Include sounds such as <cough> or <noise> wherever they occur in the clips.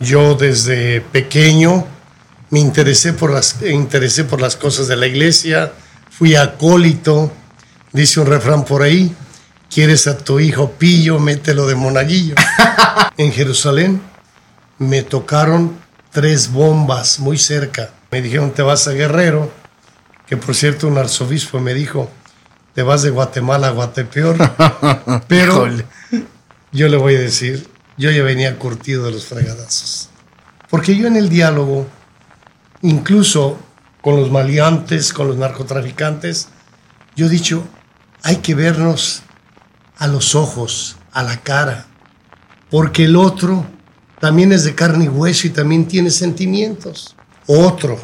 Yo desde pequeño me interesé por las, interesé por las cosas de la iglesia, fui acólito, dice un refrán por ahí, quieres a tu hijo pillo, mételo de monaguillo. <laughs> en Jerusalén me tocaron tres bombas muy cerca. Me dijeron, te vas a Guerrero, que por cierto un arzobispo me dijo, te vas de Guatemala a Guatepeor. <laughs> Pero yo le voy a decir, yo ya venía curtido de los fregadazos. Porque yo en el diálogo, incluso con los maleantes, con los narcotraficantes, yo he dicho, hay que vernos a los ojos, a la cara, porque el otro también es de carne y hueso y también tiene sentimientos. Otro,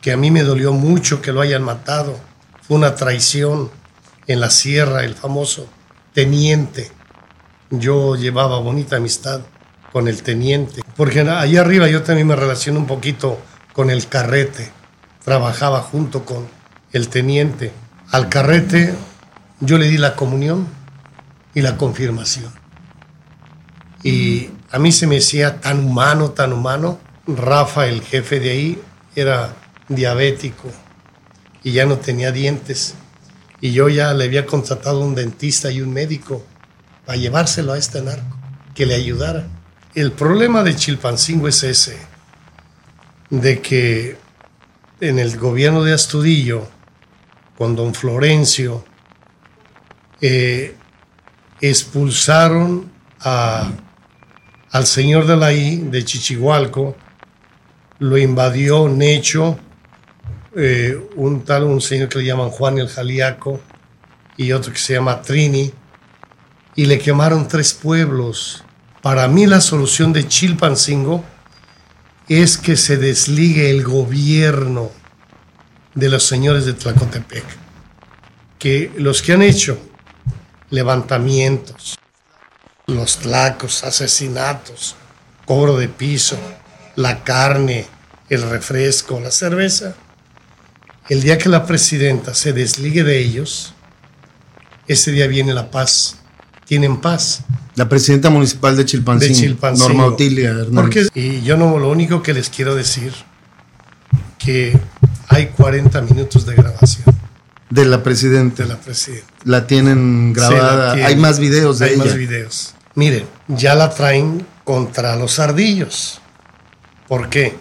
que a mí me dolió mucho que lo hayan matado, fue una traición en la sierra, el famoso teniente. Yo llevaba bonita amistad con el teniente, porque allá arriba yo también me relaciono un poquito con el carrete, trabajaba junto con el teniente. Al carrete yo le di la comunión y la confirmación. Y a mí se me decía tan humano, tan humano. Rafa, el jefe de ahí, era diabético y ya no tenía dientes. Y yo ya le había contratado un dentista y un médico para llevárselo a este narco, que le ayudara. El problema de Chilpancingo es ese, de que en el gobierno de Astudillo, con don Florencio, eh, expulsaron a, al señor de la I, de Chichihualco, lo invadió Necho, eh, un tal, un señor que le llaman Juan el Jaliaco y otro que se llama Trini, y le quemaron tres pueblos. Para mí la solución de Chilpancingo es que se desligue el gobierno de los señores de Tlacotepec, que los que han hecho levantamientos, los tlacos, asesinatos, cobro de piso, la carne, el refresco, la cerveza, el día que la presidenta se desligue de ellos, ese día viene la paz. Tienen paz. La presidenta municipal de Chilpancingo, Norma Otilia Hernández. y yo no, lo único que les quiero decir, que hay 40 minutos de grabación. De la presidenta. De la presidenta. La tienen grabada. Hay más videos de hay ella. Hay más videos. Miren, ya la traen contra los ardillos. ¿Por qué?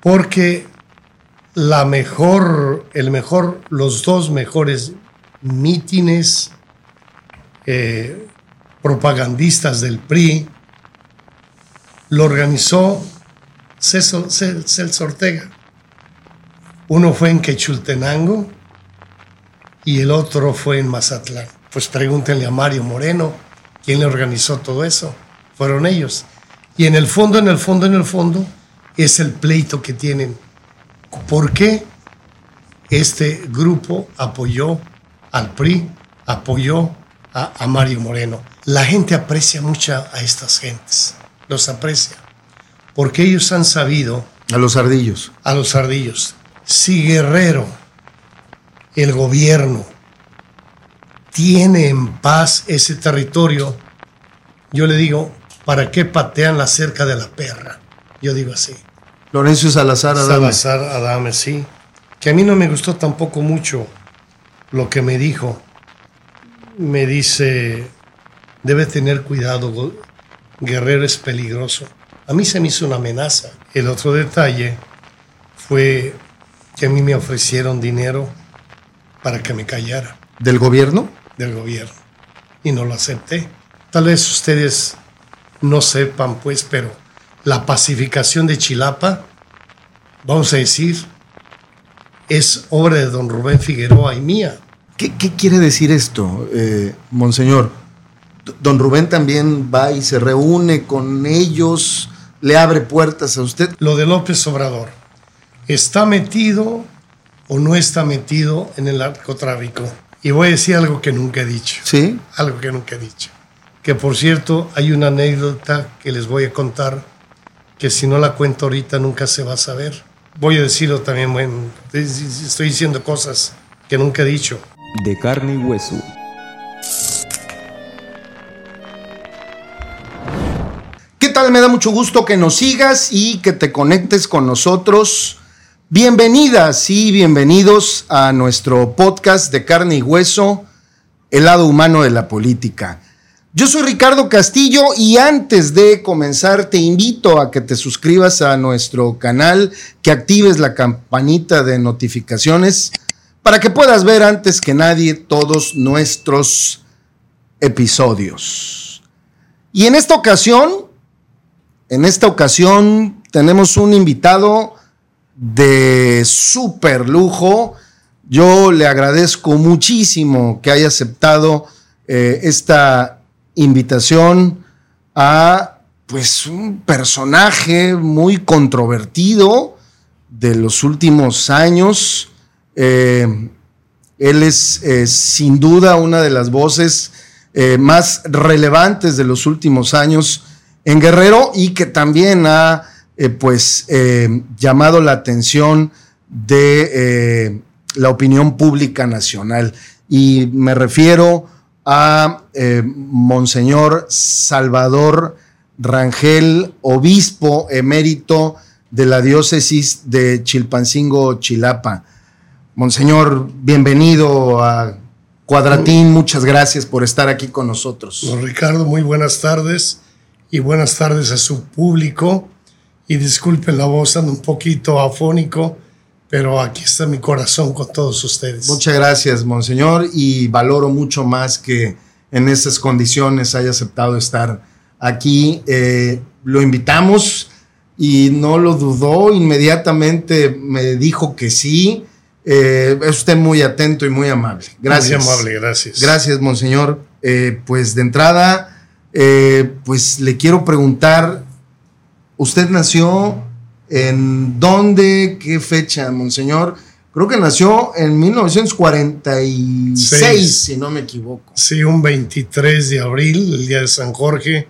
Porque la mejor, el mejor, los dos mejores mítines eh, propagandistas del PRI lo organizó Celso Ortega. Uno fue en Quechultenango y el otro fue en Mazatlán. Pues pregúntenle a Mario Moreno, quién le organizó todo eso. Fueron ellos. Y en el fondo, en el fondo, en el fondo, es el pleito que tienen ¿Por qué este grupo apoyó al PRI, apoyó a, Mario Moreno? La gente aprecia mucho a estas gentes, los aprecia, porque ellos han sabido... A los ardillos. A los ardillos. Si Guerrero, el gobierno, tiene en paz ese territorio, yo le digo, ¿para qué patean la cerca de la perra? Yo digo así. Lorenzo Salazar Adame. Salazar Adame, sí. Que a mí no me gustó tampoco mucho lo que me dijo. Me dice, debe tener cuidado, Guerrero es peligroso. A mí se me hizo una amenaza. El otro detalle fue que a mí me ofrecieron dinero para que me callara. ¿Del gobierno? Del gobierno. Y no lo acepté. Tal vez ustedes no sepan, pues, pero la pacificación de Chilapa, vamos a decir, es obra de don Rubén Figueroa y mía. ¿Qué, quiere decir esto, eh, Monseñor? Don Rubén también va y se reúne con ellos, le abre puertas a usted. Lo de López Obrador, ¿está metido o no está metido en el narcotráfico? Y voy a decir algo que nunca he dicho. Sí. Algo que nunca he dicho. Que por cierto, hay una anécdota que les voy a contar que si no la cuento ahorita nunca se va a saber. Voy a decirlo también, bueno, estoy diciendo cosas que nunca he dicho. De carne y hueso. ¿Qué tal? Me da mucho gusto que nos sigas y que te conectes con nosotros. Bienvenidas y bienvenidos a nuestro podcast de carne y hueso, el lado humano de la política. Yo soy Ricardo Castillo y antes de comenzar te invito a que te suscribas a nuestro canal, que actives la campanita de notificaciones para que puedas ver antes que nadie todos nuestros episodios. Y en esta ocasión, en esta ocasión tenemos un invitado de súper lujo. Yo le agradezco muchísimo que haya aceptado eh, esta invitación a pues un personaje muy controvertido de los últimos años. Eh, él es eh, sin duda una de las voces eh, más relevantes de los últimos años en Guerrero y que también ha pues llamado la atención de la opinión pública nacional. Y me refiero a Monseñor Salvador Rangel, obispo emérito de la diócesis de Chilpancingo, Chilapa. Monseñor, bienvenido a Cuadratín, muchas gracias por estar aquí con nosotros. Ricardo, muy buenas tardes y buenas tardes a su público. Y disculpen la voz, ando un poquito afónico, pero aquí está mi corazón con todos ustedes. Muchas gracias, Monseñor, y valoro mucho más que en estas condiciones haya aceptado estar aquí. Eh, lo invitamos y no lo dudó, inmediatamente me dijo que sí. Eh, es usted muy atento y muy amable. Gracias. Muy amable, gracias. Gracias, Monseñor. Eh, pues de entrada, pues le quiero preguntar, usted nació ¿En dónde? ¿Qué fecha, Monseñor? Creo que nació en 1946, si no me equivoco. Sí, un 23 de abril, el día de San Jorge,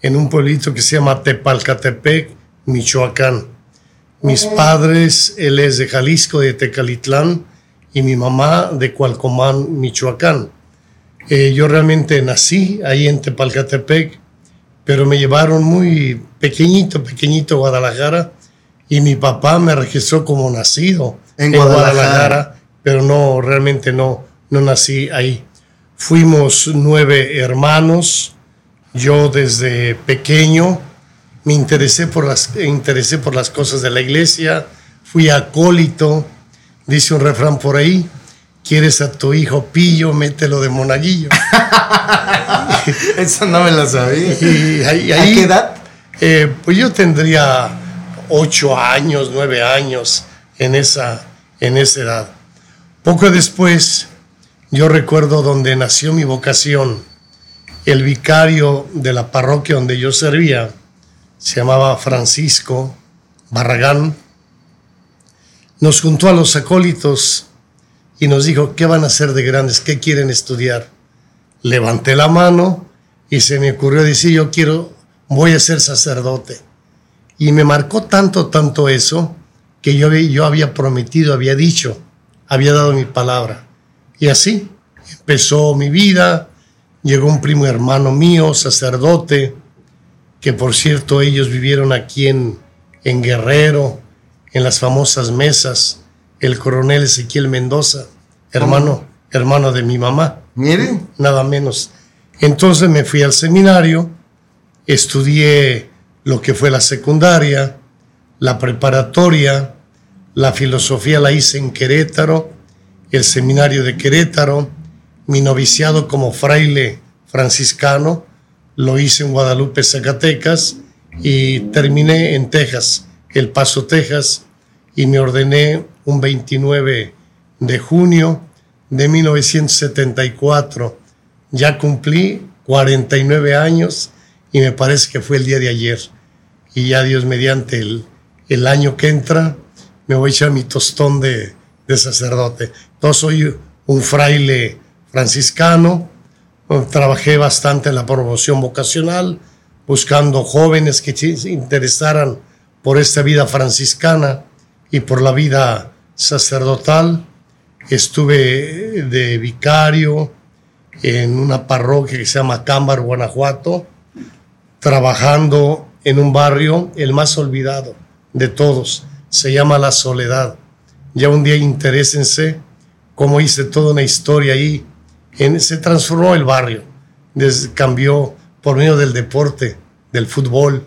en un pueblito que se llama Tepalcatepec, Michoacán. Mis padres, él es de Jalisco, de Tecalitlán, y mi mamá de Cualcomán, Michoacán. Eh, yo realmente nací ahí en Tepalcatepec, pero me llevaron muy pequeñito, pequeñito a Guadalajara y mi papá me registró como nacido en, Guadalajara. pero no, realmente no, no nací ahí. Fuimos nueve hermanos, yo desde pequeño me interesé por las, interesé por las cosas de la iglesia, fui acólito, dice un refrán por ahí, quieres a tu hijo pillo, mételo de monaguillo. <laughs> Eso no me lo sabía. ¿A qué edad? Eh, pues yo tendría ocho años, nueve años en esa, en esa edad. Poco después, yo recuerdo donde nació mi vocación. El vicario de la parroquia donde yo servía se llamaba Francisco Barragán. Nos juntó a los acólitos y nos dijo, ¿qué van a hacer de grandes? ¿Qué quieren estudiar? Levanté la mano y se me ocurrió decir, yo quiero, voy a ser sacerdote. Y me marcó tanto, tanto eso, que yo, yo había prometido, había dicho, había dado mi palabra. Y así empezó mi vida. Llegó un primo hermano mío, sacerdote, que por cierto ellos vivieron aquí en, en Guerrero, en las famosas mesas, el coronel Ezequiel Mendoza, hermano, hermano de mi mamá. Mire. Nada menos. Entonces me fui al seminario, estudié lo que fue la secundaria, la preparatoria, la filosofía la hice en Querétaro, el seminario de Querétaro, mi noviciado como fraile franciscano lo hice en Guadalupe, Zacatecas y terminé en Texas, El Paso, Texas, y me ordené un 29 de junio de 1974. Ya cumplí 49 años y me parece que fue el día de ayer. Y ya Dios mediante el, el año que entra, me voy a echar mi tostón de, de sacerdote. Yo soy un fraile franciscano, trabajé bastante en la promoción vocacional, buscando jóvenes que se interesaran por esta vida franciscana y por la vida sacerdotal. Estuve de vicario en una parroquia que se llama Cámbar, Guanajuato, trabajando en un barrio, el más olvidado de todos, se llama La Soledad. Ya un día interésense cómo hice toda una historia ahí. En, se transformó el barrio, cambió por medio del deporte, del fútbol.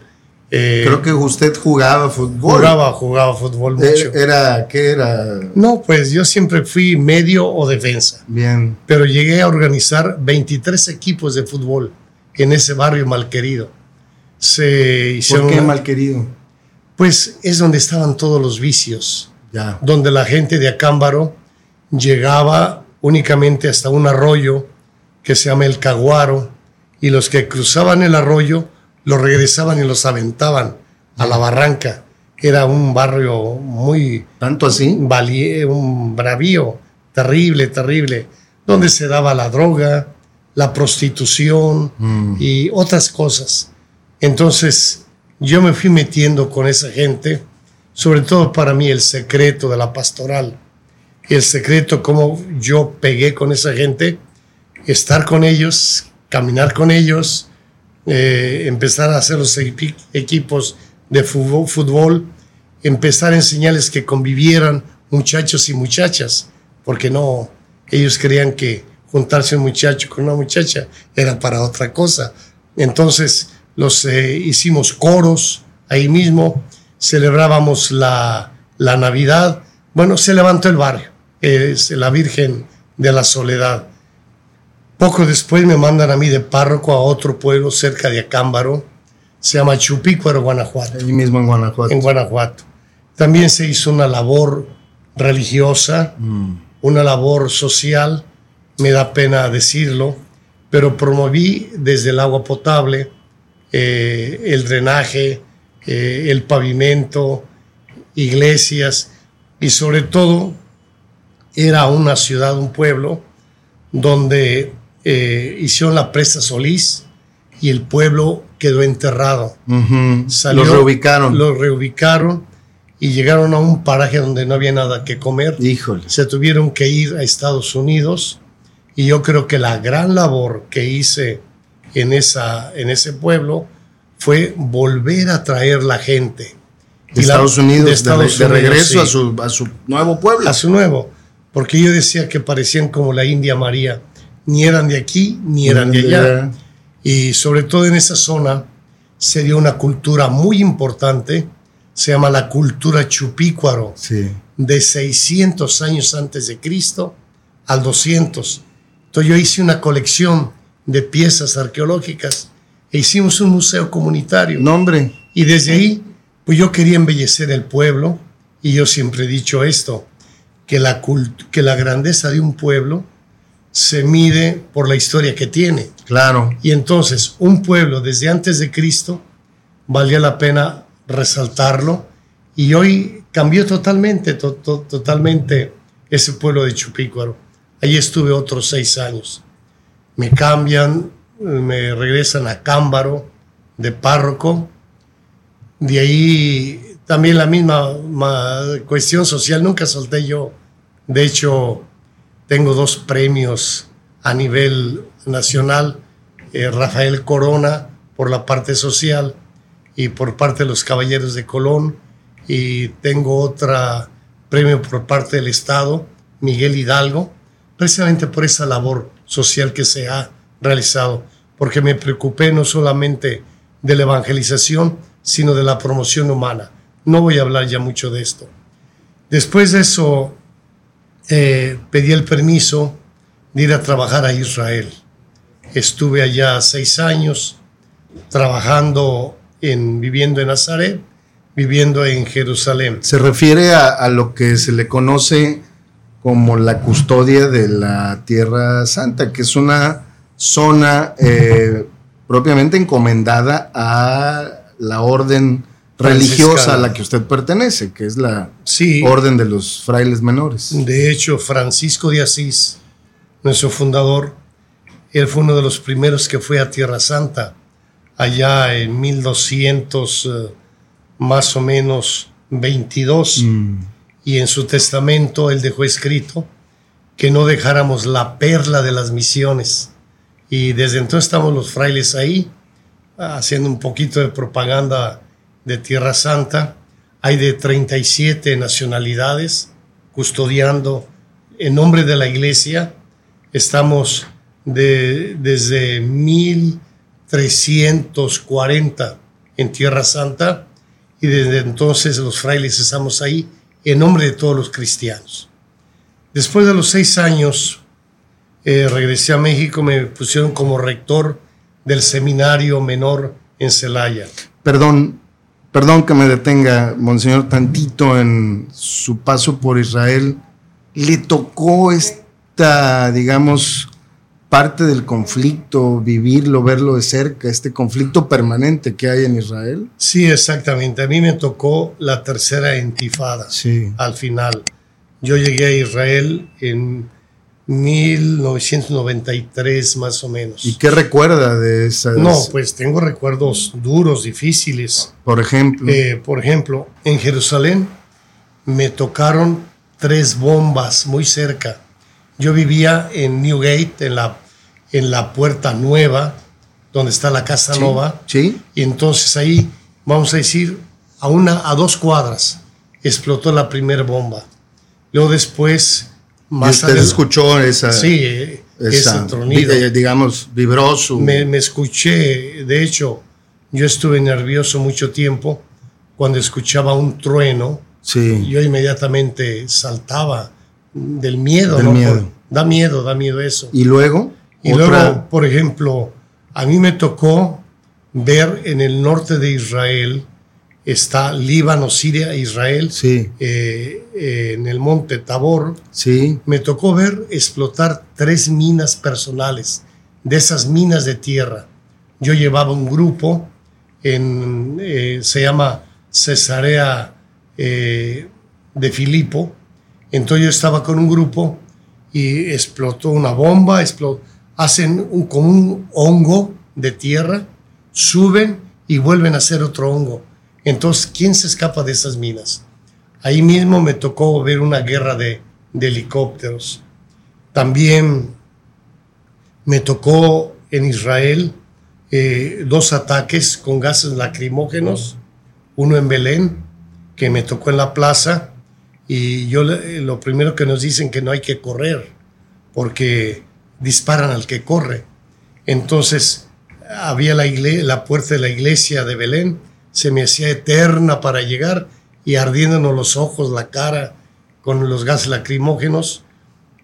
Eh, Creo que usted jugaba fútbol. Jugaba, jugaba fútbol eh, mucho. Era, ¿Qué era? No, pues yo siempre fui medio o defensa. Bien. Pero llegué a organizar 23 equipos de fútbol en ese barrio malquerido. Se ¿Por qué malquerido? Pues es donde estaban todos los vicios. Ya. Donde la gente de Acámbaro llegaba únicamente hasta un arroyo que se llama el Caguaro y los que cruzaban el arroyo los regresaban y los aventaban a la barranca. Era un barrio muy... ¿Tanto así? un bravío, terrible, terrible, donde se daba la droga, la prostitución Mm. y otras cosas. Entonces yo me fui metiendo con esa gente, sobre todo para mí el secreto de la pastoral, el secreto como yo pegué con esa gente, estar con ellos, caminar con ellos, eh, empezar a hacer los equi- equipos de fútbol, fútbol, empezar a enseñarles que convivieran muchachos y muchachas, porque no, ellos creían que juntarse un muchacho con una muchacha era para otra cosa. Entonces los eh, hicimos coros ahí mismo, celebrábamos la, la Navidad. Bueno, se levantó el barrio, es la Virgen de la Soledad. Poco después me mandan a mí de párroco a otro pueblo cerca de Acámbaro, se llama Chupícuaro, Guanajuato Ahí mismo en Guanajuato. en Guanajuato. También se hizo una labor religiosa, una labor social, me da pena decirlo, pero promoví desde el agua potable, eh, el drenaje, eh, el pavimento, iglesias y sobre todo era una ciudad, un pueblo donde eh, hicieron la presa Solís y el pueblo quedó enterrado. Ujú. Salió- Los reubicaron. Los reubicaron y llegaron a un paraje donde no había nada que comer. Híjole. Se tuvieron que ir a Estados Unidos y yo creo que la gran labor que hice en, esa, en ese pueblo fue volver a traer la gente. De Y la- Estados Unidos, de, Estados de Unidos, regreso a, sí. su, a su nuevo pueblo. a su nuevo. Porque yo decía que parecían como la India María. Ni eran de aquí, ni eran de allá. Y sobre todo en esa zona se dio una cultura muy importante, se llama la cultura chupícuaro, Sí. de 600 años antes de Cristo al 200. Entonces yo hice una colección de piezas arqueológicas e hicimos un museo comunitario. Nombre. Y desde ahí, pues yo quería embellecer el pueblo y yo siempre he dicho esto, que la, que la grandeza de un pueblo se mide por la historia que tiene. Claro. Y entonces, un pueblo desde antes de Cristo valía la pena resaltarlo. Y hoy cambió totalmente, to- to- totalmente ese pueblo de Chupícuaro. Allí estuve otros seis años. Me cambian, me regresan a Cámbaro de párroco. De ahí también la misma ma- cuestión social, nunca solté yo. De hecho, tengo dos premios a nivel nacional, eh, Rafael Corona por la parte social y por parte de los Caballeros de Colón, y tengo otra premio por parte del Estado, Miguel Hidalgo, precisamente por esa labor social que se ha realizado, porque me preocupé no solamente de la evangelización, sino de la promoción humana. No voy a hablar ya mucho de esto. Después de eso, eh, pedí el permiso de ir a trabajar a Israel. Estuve allá seis años trabajando en, viviendo en Nazaret, viviendo en Jerusalén. Se refiere a, lo que se le conoce como la custodia de la Tierra Santa, que es una zona eh, propiamente encomendada a la orden religiosa a la que usted pertenece, que es la Sí, orden de los frailes menores. de hecho, Francisco de Asís, nuestro fundador, él fue uno de los primeros que fue a Tierra Santa, allá en 1200, eh, más o menos 22. Mm, y en su testamento él dejó escrito que no dejáramos la perla de las misiones. Y desde entonces estamos los frailes ahí haciendo un poquito de propaganda de Tierra Santa. Hay de 37 nacionalidades custodiando en nombre de la iglesia. Estamos de, desde 1340 en Tierra Santa y desde entonces los frailes estamos ahí en nombre de todos los cristianos. Después de los seis años, eh, regresé a México, me pusieron como rector del seminario menor en Celaya. Perdón, perdón que me detenga, monseñor, tantito en su paso por Israel. ¿Le tocó esta, digamos, parte del conflicto, vivirlo, verlo de cerca, este conflicto permanente que hay en Israel? Sí, exactamente. A mí me tocó la tercera intifada Sí. al final. Yo llegué a Israel en 1993 más o menos. ¿Y qué recuerda de esas? No, pues tengo recuerdos duros, difíciles. Por ejemplo. Eh, por ejemplo, en Jerusalén me tocaron tres bombas muy cerca. Yo vivía en Newgate, en la, en la puerta nueva, donde está la Casa Sí, Nova. Sí. Y entonces ahí, vamos a decir, a, una, a dos cuadras explotó la primera bomba. Luego después, Y usted escuchó esa, Sí, eh, esa ese tronido. eh, digamos, vibró su... Me, me escuché, de hecho, yo estuve nervioso mucho tiempo cuando escuchaba un trueno. sí. Yo inmediatamente saltaba del miedo, Del ¿no? miedo. Por- da miedo, da miedo eso. Y luego, Y otra- luego, por ejemplo, a mí me tocó ver en el norte de Israel, está Líbano, Siria, Israel, Sí, eh, eh, en el monte Tabor, sí, me tocó ver explotar tres minas personales, de esas minas de tierra. Yo llevaba un grupo, en, eh, se llama Cesarea de Filipo, entonces yo estaba con un grupo y explotó una bomba, hacen un, como un hongo de tierra, suben y vuelven a hacer otro hongo. Entonces, ¿quién se escapa de esas minas? Ahí mismo me tocó ver una guerra de, helicópteros. También me tocó en Israel eh, dos ataques con gases lacrimógenos, uno en Belén, que me tocó en la plaza, y yo le- lo primero que nos dicen que no hay que correr, porque disparan al que corre. Entonces, había la puerta de la iglesia de Belén, se me hacía eterna para llegar y ardiéndonos los ojos, la cara, con los gases lacrimógenos.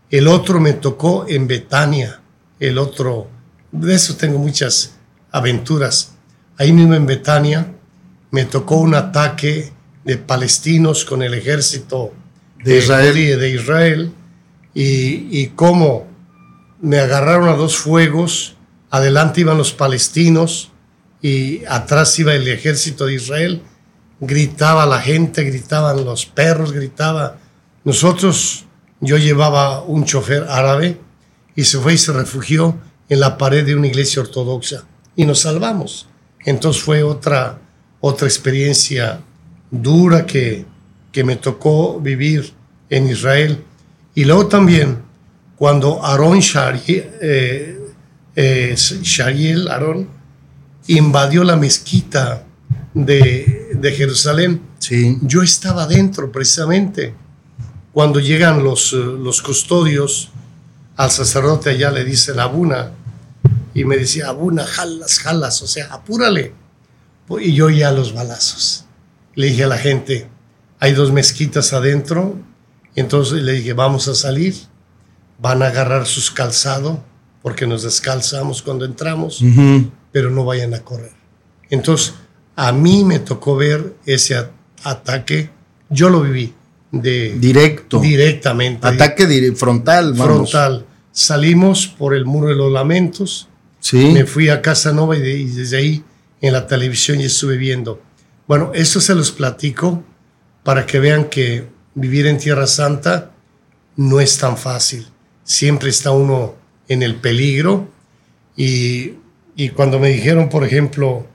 El otro me tocó en Betania, el otro, de eso tengo muchas aventuras. Ahí mismo en Betania me tocó un ataque de palestinos con el ejército De Israel. judío de Israel y, y cómo me agarraron a dos fuegos, adelante iban los palestinos y atrás iba el ejército de Israel, gritaba la gente, gritaban los perros, gritaba. Nosotros, yo llevaba un chofer árabe y se fue y se refugió en la pared de una iglesia ortodoxa y nos salvamos. Entonces fue otra, otra experiencia dura que, que me tocó vivir en Israel. Y luego también, cuando Aarón Shari- eh, eh, Shariel, Aarón, invadió la mezquita de, de Jerusalén, sí, yo estaba dentro precisamente. Cuando llegan los, eh, los custodios, al sacerdote allá le dicen Abuna, y me decía, Abuna, jalas, jalas, o sea, apúrale. Y yo ya los balazos. Le dije a la gente, hay dos mezquitas adentro, entonces le dije, vamos a salir, van a agarrar sus calzados, porque nos descalzamos cuando entramos ujú, pero no vayan a correr. Entonces, a mí me tocó ver ese ataque, yo lo viví de directo. directamente, Ataque dire- frontal, vamos. frontal. Salimos por el muro de los lamentos, Sí, me fui a Casa Nova y, de- y desde ahí en la televisión y estuve viendo. Bueno, esto se los platico para que vean que vivir en Tierra Santa no es tan fácil. Siempre está uno en el peligro y, y cuando me dijeron, por ejemplo,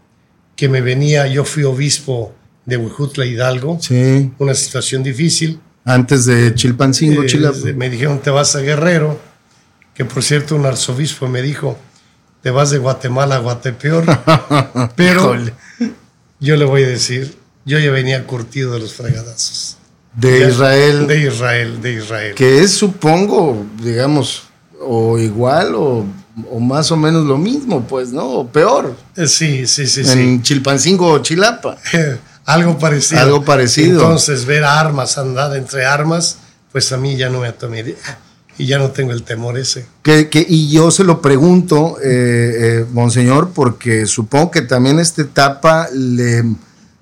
que me venía, yo fui obispo de Huejutla Hidalgo, sí. una situación difícil. Antes de Chilpancingo, Eh, Chilap- me dijeron, te vas a Guerrero, que por cierto un arzobispo me dijo, te vas de Guatemala a Guatepeor. <laughs> Pero yo le voy a decir, yo ya venía curtido de los fregadazos. De Israel. De Israel, de Israel. Que es, supongo, digamos, o igual o, más o menos lo mismo, pues, ¿no? O peor. Eh, sí, sí, sí. En Chilpancingo o Chilapa. <laughs> Algo parecido. Algo parecido. Entonces, ver armas, andar entre armas, pues a mí ya no me atomé. Y ya no tengo el temor ese. Que, y yo se lo pregunto, eh, eh, Monseñor, porque supongo que también esta etapa le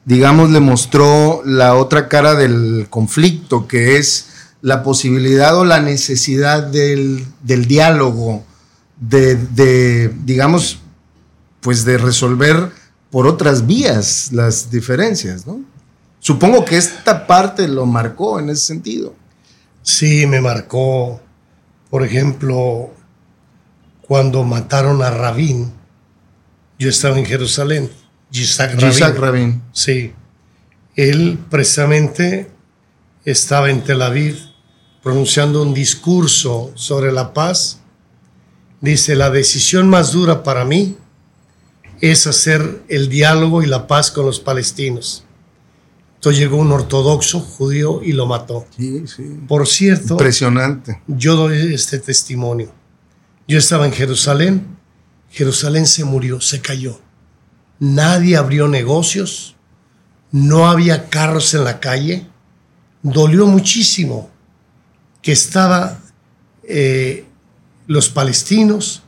digamos, le mostró la otra cara del conflicto, que es la posibilidad o la necesidad del, diálogo, de, digamos, pues de resolver por otras vías las diferencias, ¿no? Supongo que esta parte lo marcó en ese sentido. Sí, me marcó, por ejemplo, cuando mataron a Rabín, yo estaba en Jerusalén Yitzhak Rabin. Sí. Él precisamente estaba en Tel Aviv pronunciando un discurso sobre la paz. Dice, la decisión más dura para mí es hacer el diálogo y la paz con los palestinos. Entonces llegó un ortodoxo judío y lo mató. Sí, sí. Por cierto, impresionante. Yo doy este testimonio. Yo estaba en Jerusalén, Jerusalén se murió, se cayó nadie abrió negocios, no había carros en la calle. Dolió muchísimo que estaba eh, los palestinos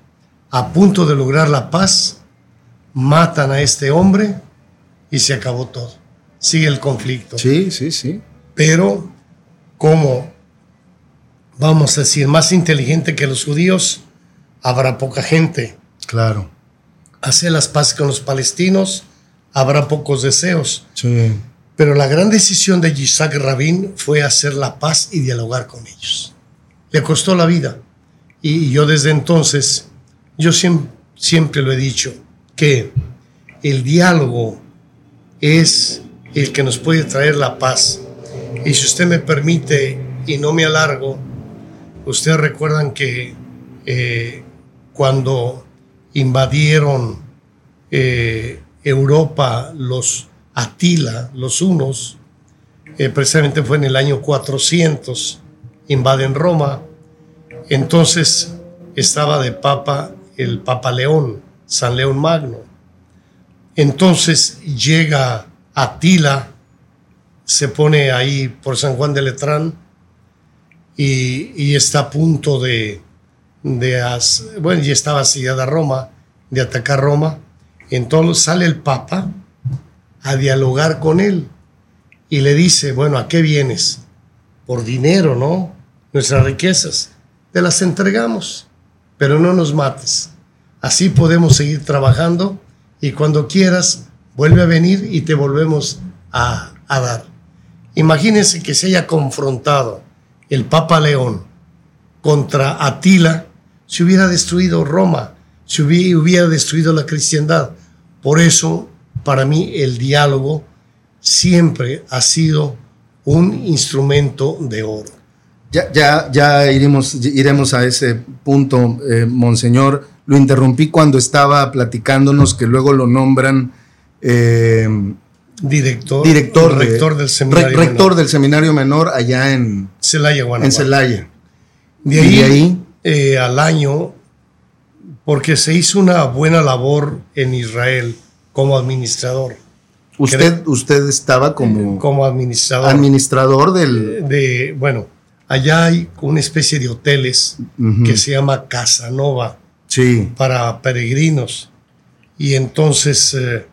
a punto de lograr la paz, matan a este hombre y se acabó todo. Sigue el conflicto. Sí, sí, sí. Pero como, vamos a decir, más inteligente que los judíos, habrá poca gente. Claro hacer las paces con los palestinos, habrá pocos deseos. Sí. Pero la gran decisión de Yitzhak Rabin fue hacer la paz y dialogar con ellos. Le costó la vida. Y yo desde entonces, yo siempre, lo he dicho, que el diálogo es el que nos puede traer la paz. Y si usted me permite y no me alargo, ustedes recuerdan que eh, cuando invadieron eh, Europa los Atila, los unos, eh, precisamente fue en el año 400, invaden Roma, entonces estaba de papa el Papa León, San León Magno. Entonces llega Atila, se pone ahí por San Juan de Letrán y está a punto de, de bueno, ya estaba sellada Roma, de atacar Roma. Entonces sale el Papa a dialogar con él y le dice, bueno, ¿a qué vienes? Por dinero, ¿no? Nuestras riquezas, te las entregamos, pero no nos mates. Así podemos seguir trabajando y cuando quieras, vuelve a venir y te volvemos a, dar. Imagínense que se haya confrontado el Papa León contra Atila se hubiera destruido Roma, se hubiera destruido la cristiandad. Por eso, para mí, el diálogo siempre ha sido un instrumento de oro. Ya, ya, ya iremos, iremos a ese punto, eh, Monseñor. Lo interrumpí cuando estaba platicándonos que luego lo nombran eh, director, director rector, del seminario rector del seminario menor allá en Celaya, En Celaya. De ahí, ahí eh, al año porque se hizo una buena labor en Israel como administrador. Usted, usted estaba como, como administrador. Administrador del... De, bueno, allá hay una especie de hoteles que se llama Casanova sí. para peregrinos. Y entonces eh,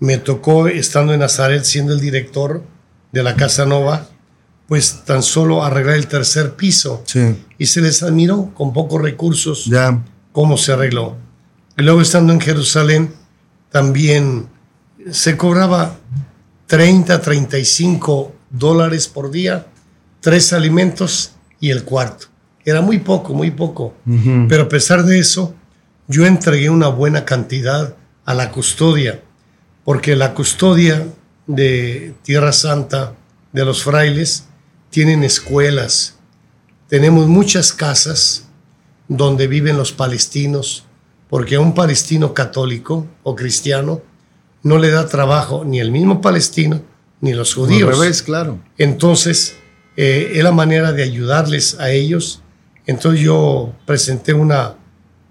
me tocó, estando en Nazaret, siendo el director de la Casanova, pues tan solo arreglar el tercer piso. Y se les admiró con pocos recursos ya. cómo se arregló. Y luego estando en Jerusalén, también se cobraba 30, 35 dólares por día, tres alimentos y el cuarto. Era muy poco, muy poco. Pero a pesar de eso, yo entregué una buena cantidad a la custodia, porque la custodia de Tierra Santa de los frailes tienen escuelas, tenemos muchas casas donde viven los palestinos, porque a un palestino católico o cristiano no le da trabajo ni el mismo palestino ni los judíos. Al revés, claro. Entonces, eh, es la manera de ayudarles a ellos. Entonces yo presenté una,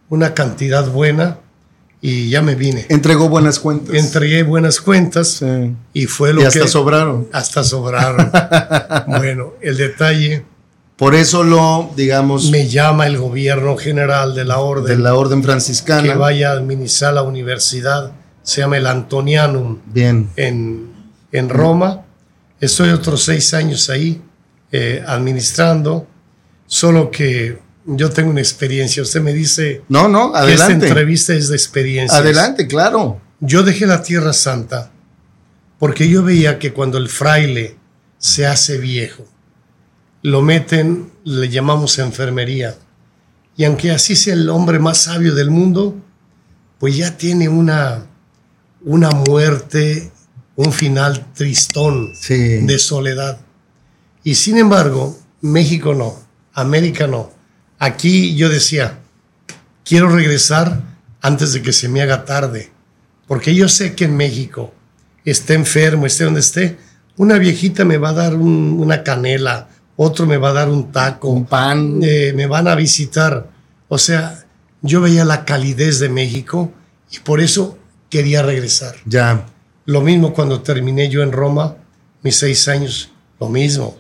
una cantidad buena y ya me vine. Entregó buenas cuentas. Entregué buenas cuentas Sí. y fue lo Y que... hasta sobraron. Hasta sobraron. <laughs> bueno, el detalle, Por eso lo, digamos, me llama el gobierno general de la de orden la orden que franciscana. vaya a administrar la universidad, se llama el Antonianum Bien. en, en Roma. Estoy otros seis años ahí eh, administrando, solo que yo tengo una experiencia. Usted me dice No, no, que esta adelante. entrevista es de experiencia. Adelante, claro. Yo dejé la Tierra Santa porque yo veía que cuando el fraile se hace viejo, lo meten, le llamamos enfermería. Y aunque así sea el hombre más sabio del mundo, pues ya tiene una, una muerte, un final tristón Sí. de soledad. Y sin embargo, México no, América no. Aquí yo decía, quiero regresar antes de que se me haga tarde, porque yo sé que en México, esté enfermo, esté donde esté, una viejita me va a dar un- una canela, otro me va a dar un taco, Un pan. eh, me van a visitar. O sea, yo veía la calidez de México y por eso quería regresar. Ya. Lo mismo cuando terminé yo en Roma, mis seis años, lo mismo.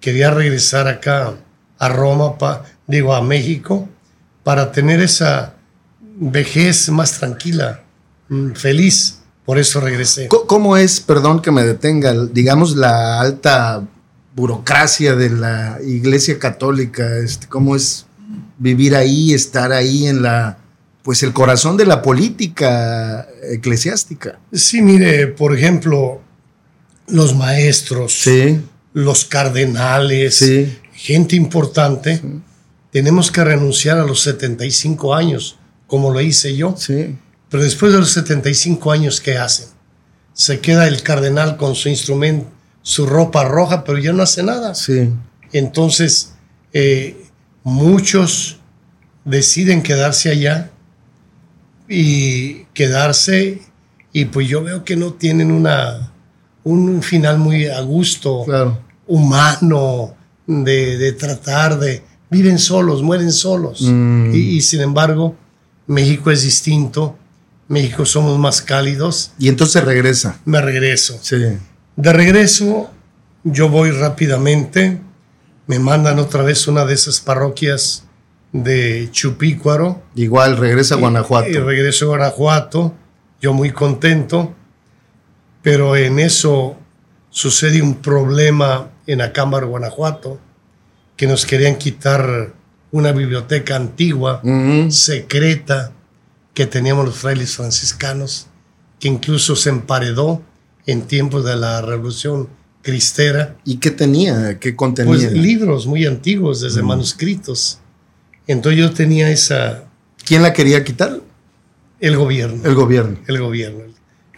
Quería regresar acá a Roma, pa- digo a México, para tener esa vejez más tranquila, mm, feliz. Por eso regresé. ¿Cómo es, perdón que me detenga, digamos, la alta burocracia de la Iglesia Católica? Este, ¿Cómo es vivir ahí, estar ahí en la, pues el corazón de la política eclesiástica? Sí, mire, por ejemplo, los maestros, Sí, los cardenales, sí, gente importante, tenemos que renunciar a los 75 años, como lo hice yo. sí. Pero después de los 75 años, ¿qué hacen? Se queda el cardenal con su instrumento, su ropa roja, pero ya no hace nada. Entonces, eh, muchos deciden quedarse allá y quedarse, y pues yo veo que no tienen una, un final muy a gusto, claro. humano, de, de tratar de... Viven solos, mueren solos. Mm. Y, y sin embargo, México es distinto. México somos más cálidos. Y entonces regresa. Me regreso. Sí, De regreso, yo voy rápidamente. Me mandan otra vez una de esas parroquias de Chupícuaro. igual regresa a Y Guanajuato. regreso a Guanajuato. Yo muy contento. Pero en eso sucede un problema en Acámbaro, Guanajuato, que nos querían quitar una biblioteca antigua secreta que teníamos los frailes franciscanos, que incluso se emparedó en tiempos de la Revolución Cristera, ¿Y qué tenía? ¿Qué contenía? pues libros muy antiguos, desde manuscritos. Entonces yo tenía esa, ¿Quién la quería quitar? el gobierno, El gobierno. el gobierno.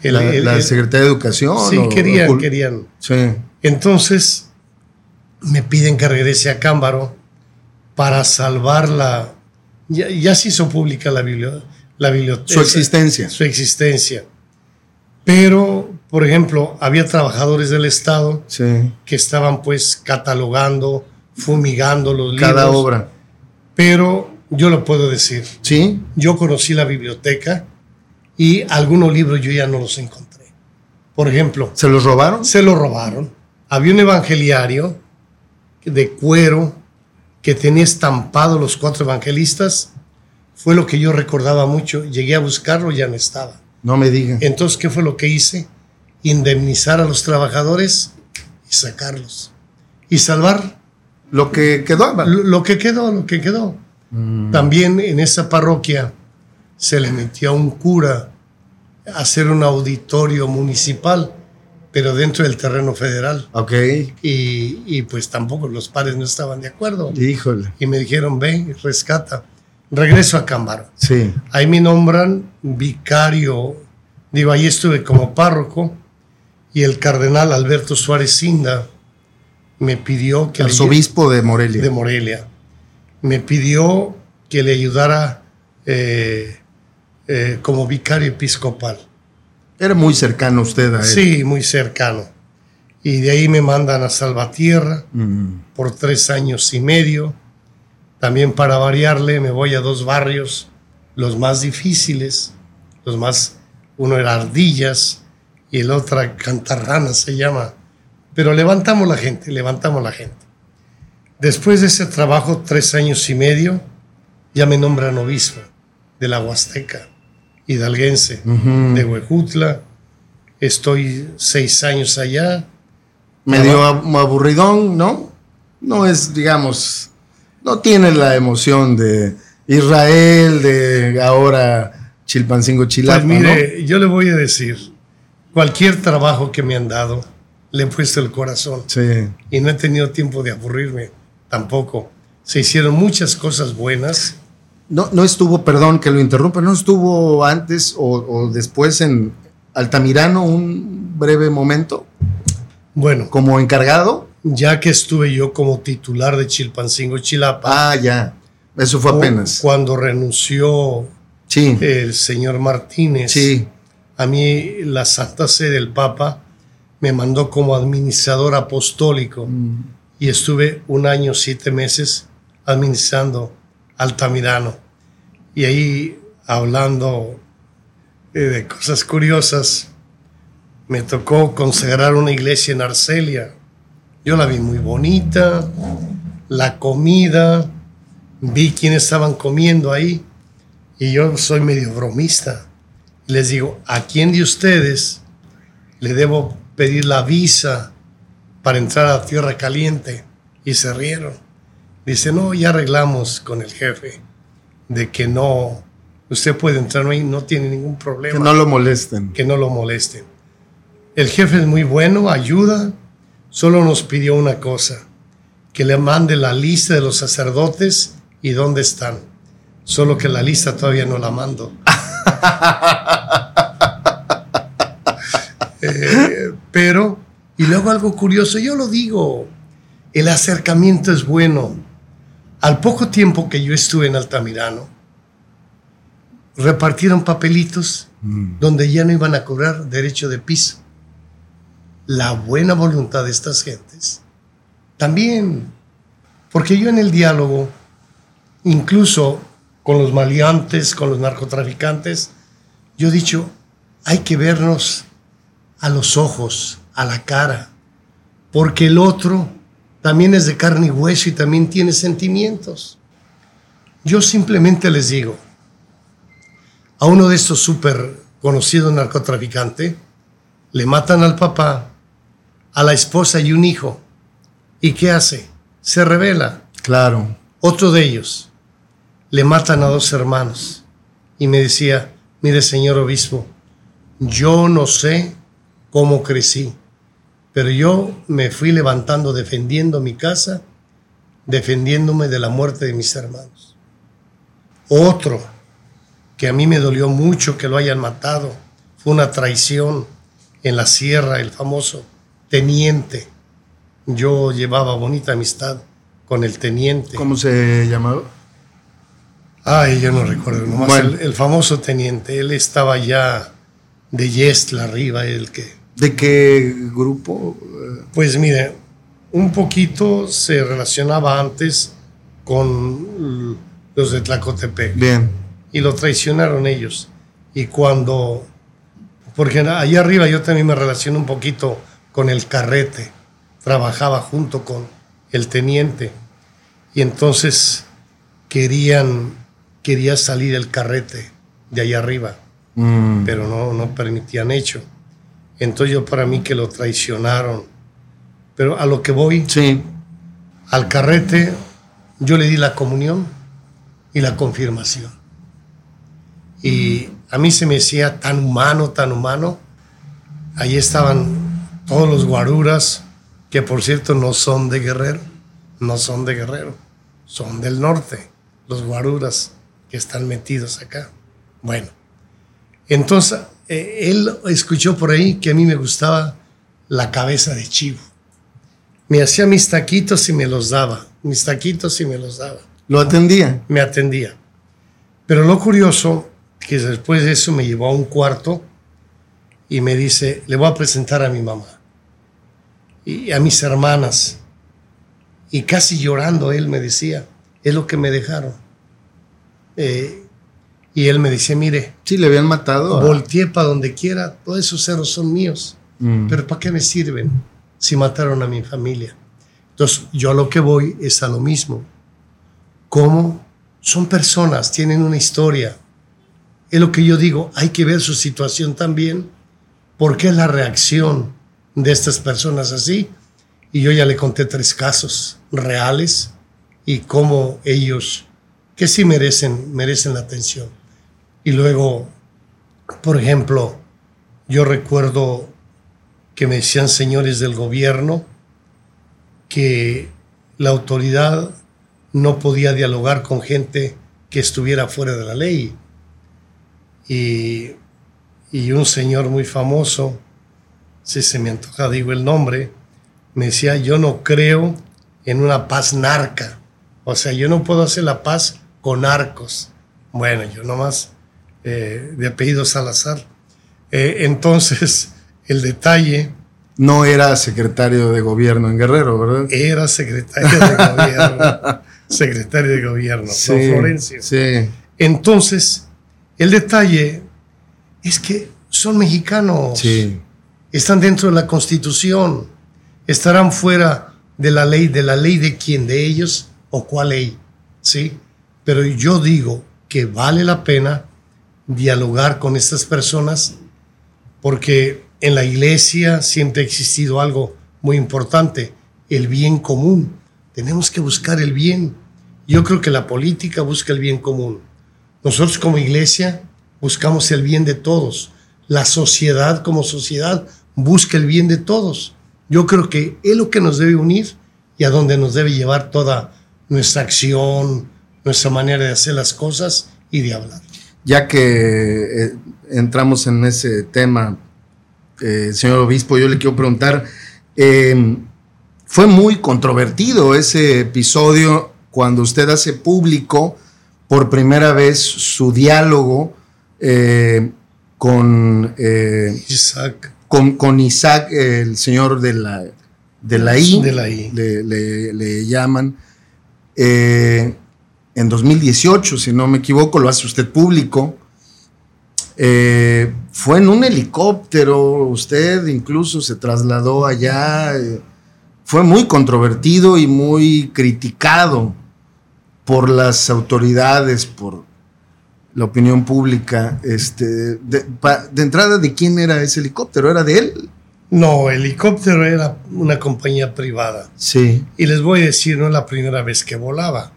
El- la, el- la Secretaría de Educación. sí, o- querían, o- querían. Sí. Entonces me piden que regrese a Cámbaro para salvar la... Ya, ya se hizo pública la, biblio- la biblioteca. Su existencia. Su existencia. Pero, por ejemplo, había trabajadores del Estado Sí. que estaban pues catalogando, fumigando los Cada libros. obra. Pero yo lo puedo decir. Sí. Yo conocí la biblioteca y algunos libros yo ya no los encontré. Por ejemplo, ¿Se los robaron? se lo robaron. Había un evangeliario de cuero que tenía estampado los cuatro evangelistas. Fue lo que yo recordaba mucho. Llegué a buscarlo y ya no estaba. No me digan. Entonces, ¿qué fue lo que hice? Indemnizar a los trabajadores y sacarlos. Y salvar Lo que quedaba. lo, lo que quedó, lo que quedó. También en esa parroquia se le metió a un cura hacer un auditorio municipal, pero dentro del terreno federal. Ok. Y, y pues tampoco los padres no estaban de acuerdo. Híjole. Y me dijeron, ven, rescata. Regreso a Cámbaro. Sí. Ahí me nombran vicario, digo, ahí estuve como párroco y el cardenal Alberto Suárez Cinda me pidió que le- Arzobispo de Morelia. de Morelia me pidió que le ayudara eh, eh, como vicario episcopal. Era muy cercano usted a él. Sí, muy cercano. Y de ahí me mandan a Salvatierra Mm. por tres años y medio. También para variarle me voy a dos barrios, los más difíciles, los más, uno era Ardillas y el otro Cantarrana se llama. Pero levantamos la gente, levantamos la gente. Después de ese trabajo, tres años y medio, ya me nombran obispo de la Huasteca, hidalguense, de Huejutla. Estoy seis años allá. Medio ab- aburridón, ¿no? No es, digamos, no tiene la emoción de Israel, de ahora Chilpancingo Chilapa, Pues mire, yo le voy a decir, cualquier trabajo que me han dado, le he puesto el corazón ¿no? Sí. y no he tenido tiempo de aburrirme tampoco. Se hicieron muchas cosas buenas. No, no estuvo, perdón que lo interrumpa, no estuvo antes o, o después en Altamirano un breve momento Bueno, como encargado. ya que estuve yo como titular de Chilpancingo Chilapa, Ah, ya. Eso fue apenas. cuando renunció Sí, el señor Martínez, sí. a mí la Santa Sede del Papa me mandó como administrador apostólico. Mm. y estuve un año, siete meses administrando Altamirano. Y ahí, hablando eh, de cosas curiosas, me tocó consagrar una iglesia en Arcelia. Yo la vi muy bonita, la comida, vi quiénes estaban comiendo ahí, y yo soy medio bromista. Les digo, ¿a quién de ustedes le debo pedir la visa para entrar a Tierra Caliente? Y se rieron. Dice, no, ya arreglamos con el jefe de que no, usted puede entrar ahí, no tiene ningún problema Que no lo molesten. que no lo molesten. El jefe es muy bueno, ayuda, solo nos pidió una cosa, que le mande la lista de los sacerdotes y dónde están. Solo que la lista todavía no la mando. <laughs> Eh, pero, y luego algo curioso, yo lo digo, el acercamiento es bueno. Al poco tiempo que yo estuve en Altamirano, repartieron papelitos donde ya no iban a cobrar derecho de piso. La buena voluntad de estas gentes también, porque yo en el diálogo, incluso con los maleantes, con los narcotraficantes, yo he dicho, hay que vernos a los ojos, a la cara, porque el otro también es de carne y hueso y también tiene sentimientos. Yo simplemente les digo, a uno de estos súper conocidos narcotraficantes, le matan al papá, a la esposa y un hijo. ¿Y qué hace? Se revela. Claro. Otro de ellos, le matan a dos hermanos. Y me decía, mire señor obispo, yo no sé cómo crecí, pero yo me fui levantando defendiendo mi casa, defendiéndome de la muerte de mis hermanos. Otro, que a mí me dolió mucho que lo hayan matado, fue una traición en la sierra, el famoso teniente. Yo llevaba bonita amistad con el teniente. ¿Cómo se llamaba? Ay, yo no recuerdo, nomás Bueno. el, el famoso teniente, él estaba ya de Yestla arriba, el que... ¿De qué grupo? Pues mire, un poquito se relacionaba antes con los de Tlacotepec Bien. y lo traicionaron ellos. Y cuando, porque allá arriba yo también me relaciono un poquito con el carrete, trabajaba junto con el teniente y entonces querían, quería salir el carrete de allá arriba, Mm. pero no, no permitían hecho. Entonces yo para mí que lo traicionaron. Pero a lo que voy, Sí. al carrete yo le di la comunión y la confirmación. Y a mí se me decía tan humano, tan humano. Ahí estaban todos los guaruras, que por cierto no son de Guerrero, no son de Guerrero, son del norte, los guaruras que están metidos acá. Bueno, entonces eh, él escuchó por ahí que a mí me gustaba la cabeza de chivo. Me hacía mis taquitos y me los daba, mis taquitos y me los daba ¿Lo atendía? me atendía. Pero lo curioso que después de eso me llevó a un cuarto y me dice, le voy a presentar a mi mamá y a mis hermanas. Y casi llorando él me decía, es lo que me dejaron. Eh, y él me decía, mire, Sí, le habían matado. a- volteé para donde quiera, todos esos cerros son míos. Mm. Pero ¿para qué me sirven si mataron a mi familia? Entonces, yo a lo que voy es a lo mismo. ¿Cómo son personas, tienen una historia? Es lo que yo digo, hay que ver su situación también, porque es la reacción de estas personas así. Y yo ya le conté tres casos reales y cómo ellos, que sí merecen, merecen la atención. Y luego, por ejemplo, yo recuerdo que me decían señores del gobierno que la autoridad no podía dialogar con gente que estuviera fuera de la ley. Y, y un señor muy famoso, si se me antoja, digo el nombre, me decía, yo no creo en una paz narca. O sea, yo no puedo hacer la paz con narcos. Bueno, yo nomás eh, de apellido Salazar. Eh, entonces, el detalle No era secretario de gobierno en Guerrero, ¿verdad? era secretario de gobierno. <laughs> secretario de gobierno, don Florencio. Sí. Entonces, el detalle es que son mexicanos. Sí. Están dentro de la Constitución. Estarán fuera de la ley, de la ley de quién, de ellos o cuál ley. ¿Sí? Pero yo digo que vale la pena dialogar con estas personas porque en la iglesia siempre ha existido algo muy importante, el bien común. Tenemos que buscar el bien. Yo creo que la política busca el bien común. Nosotros como iglesia buscamos el bien de todos. La sociedad como sociedad busca el bien de todos. Yo creo que es lo que nos debe unir y a donde nos debe llevar toda nuestra acción, nuestra manera de hacer las cosas y de hablar. Ya que eh, entramos en ese tema, eh, señor obispo, yo le quiero preguntar, eh, fue muy controvertido ese episodio cuando usted hace público por primera vez su diálogo con, Isaac, con, con Isaac, el señor de la, de la I, De la I. Le, le- le llaman. En 2018, si no me equivoco, lo hace usted público. Eh, fue en un helicóptero, usted incluso se trasladó allá. eh, fue muy controvertido y muy criticado por las autoridades, por la opinión pública. Este, de, pa- de entrada, ¿de quién era ese helicóptero? ¿Era de él? No, helicóptero era una compañía privada. Sí. Y les voy a decir, no es la primera vez que volaba.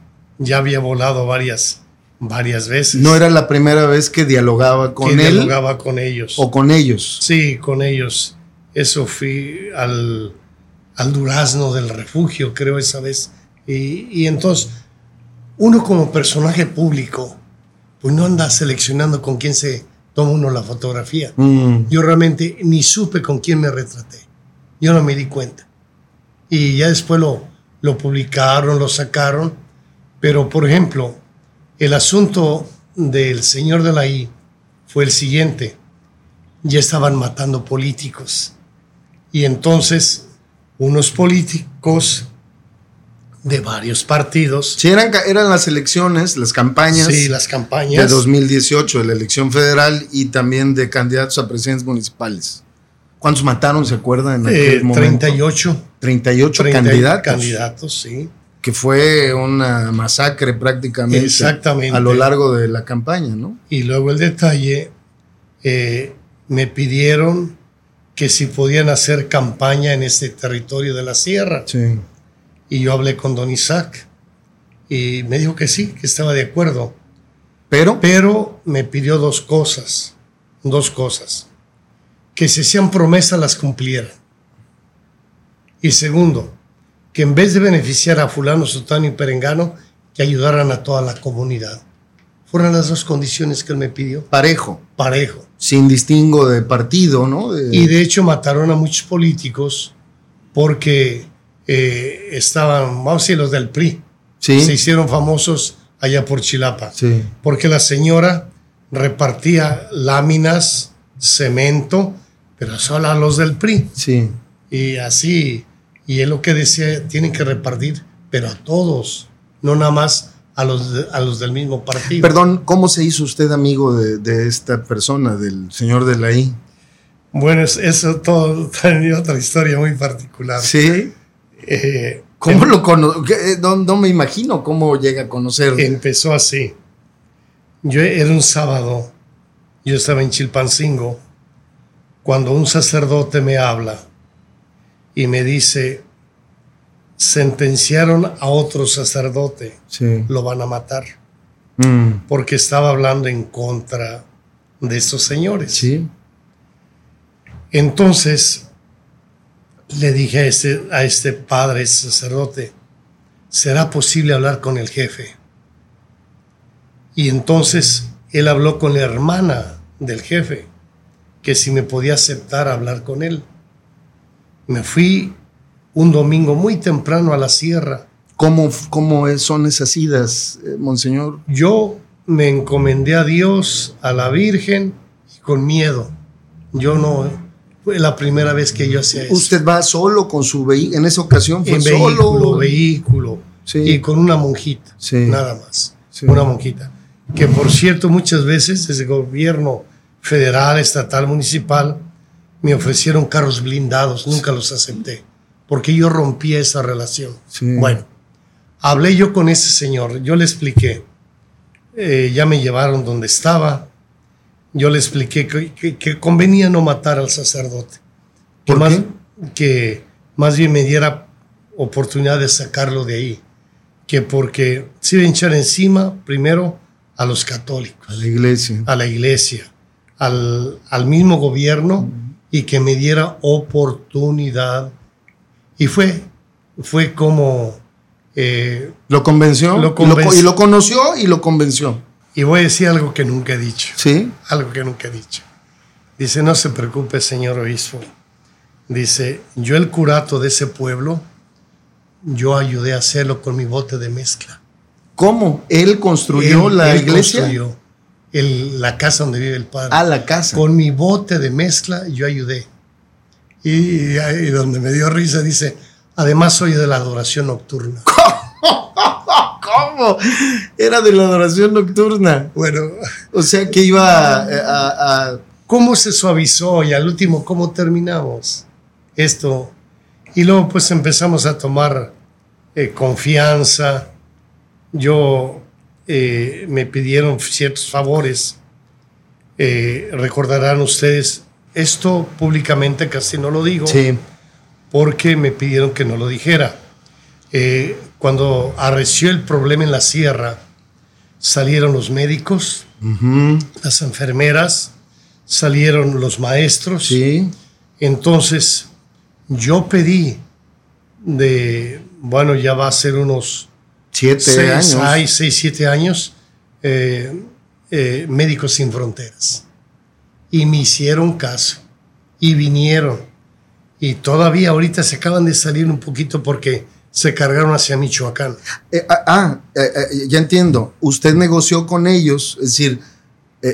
Ya había volado varias, varias veces. No era la primera vez que dialogaba con que él dialogaba con ellos. o con ellos. Sí, con ellos. Eso fui al, al durazno del refugio, creo, esa vez. Y, y entonces, uno como personaje público, pues no anda seleccionando con quién se toma uno la fotografía. Mm, Yo realmente ni supe con quién me retraté. Yo no me di cuenta. Y ya después lo, lo publicaron, lo sacaron. Pero, por ejemplo, el asunto del señor de la I fue el siguiente. Ya estaban matando políticos. Y entonces, unos políticos de varios partidos, Sí, eran, las elecciones, las campañas sí, las de campañas, 2018, de la elección federal y también de candidatos a presidentes municipales. ¿Cuántos mataron, se acuerdan? En aquel eh, momento? 38, 38 30 candidatos. candidatos, sí. Que fue una masacre prácticamente Exactamente. a lo largo de la campaña, ¿no? Y luego el detalle, eh, me pidieron que si podían hacer campaña en este territorio de la sierra. Sí. Y yo hablé con don Isaac y me dijo que sí, que estaba de acuerdo. Pero, Pero me pidió dos cosas, dos cosas. Que si hacían promesas las cumplieran. Y segundo, que en vez de beneficiar a fulano, sotano y perengano, que ayudaran a toda la comunidad. Fueron las dos condiciones que él me pidió. parejo, Parejo. sin distingo de partido, ¿no? De- Y de hecho mataron a muchos políticos porque eh, estaban, vamos a decir, los del PRI. sí, Se hicieron famosos allá por Chilapa. sí. Porque la señora repartía láminas, cemento, pero solo a los del PRI. Sí. Y así, y él lo que decía, tienen que repartir, pero a todos, no nada más a los, de- a los del mismo partido. Perdón, ¿cómo se hizo usted amigo de, de esta persona, del señor de la I? Bueno, es- eso todo tenía otra historia muy particular. Sí. Eh, ¿Cómo lo conoció? No, no me imagino cómo llega a conocer. Empezó así. Yo era un sábado, yo estaba en Chilpancingo, cuando un sacerdote me habla y me dice, sentenciaron a otro sacerdote, Sí. lo van a matar, Mm, porque estaba hablando en contra de estos señores. Sí. Entonces le dije a este, a este padre sacerdote, ¿será posible hablar con el jefe? Y entonces él habló con la hermana del jefe, que si me podía aceptar hablar con él. Me fui un domingo muy temprano a la sierra. ¿Cómo, cómo son esas idas, eh, monseñor? Yo me encomendé a Dios, a la Virgen, y con miedo. Yo no, fue la primera vez que yo hacía eso. Usted va solo con su vehículo. En esa ocasión fue en solo. vehículo, vehículo. Sí. Y con una monjita, Sí. nada más. Sí. Una monjita. Que por cierto, muchas veces desde el gobierno federal, estatal, municipal, me ofrecieron carros blindados, nunca los acepté, porque yo rompí esa relación. Sí. Bueno, hablé yo con ese señor, yo le expliqué, eh, ya me llevaron donde estaba, yo le expliqué que, que- que convenía no matar al sacerdote, que ¿Por más, qué? que más bien me diera oportunidad de sacarlo de ahí, que porque se iba a echar encima primero a los católicos A la iglesia. a la iglesia, al, al mismo gobierno y que me diera oportunidad. Y fue, fue como, eh, ¿Lo convenció? Lo Y lo co- convenció. Y lo conoció y lo convenció. y voy a decir algo que nunca he dicho, ¿Sí? algo que nunca he dicho. Dice, no se preocupe, señor obispo. Dice, yo el curato de ese pueblo, yo ayudé a hacerlo con mi bote de mezcla. ¿Cómo? ¿Él construyó Él- la él iglesia? construyó el- la casa donde vive el padre. A la casa. con mi bote de mezcla yo ayudé. Y, ahí donde me dio risa dice, además soy de la adoración nocturna. <laughs> ¿Cómo? Era de la adoración nocturna. Bueno, O sea que iba eh, a, a- ¿cómo se suavizó y al último cómo terminamos esto? Y luego pues empezamos a tomar eh, confianza. Yo eh, me pidieron ciertos favores. Eh, recordarán ustedes, esto públicamente casi no lo digo. Sí. porque me pidieron que no lo dijera. Eh, cuando arreció el problema en la sierra, salieron los médicos, las enfermeras, salieron los maestros. Sí. Entonces, yo pedí de, bueno, ya va a ser unos Siete seis, años. seis, siete años, eh, eh, Médicos Sin Fronteras. Y me hicieron caso. Y vinieron. Y todavía ahorita se acaban de salir un poquito porque se cargaron hacia Michoacán. Eh, ah, ah, ya entiendo. Usted negoció con ellos, es decir,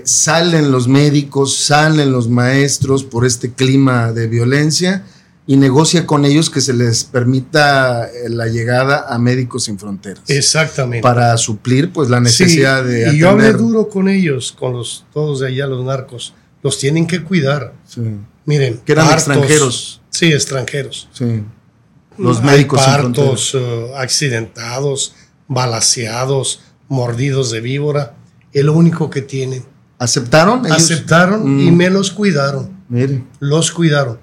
salen los médicos, salen los maestros por este clima de violencia y negocia con ellos que se les permita eh, la llegada a Médicos Sin Fronteras Exactamente. para suplir pues la necesidad Sí, de y yo hablé atender. duro con ellos, con los todos de allá, los narcos. Los tienen que cuidar. Sí, Miren. Que eran partos- extranjeros. Sí, extranjeros. sí. Los Hay médicos sin partos eh, accidentados, balaseados, mordidos de víbora. Es lo único que tienen. ¿Aceptaron? ellos? Aceptaron y Mm. me los cuidaron. Mire, Los cuidaron.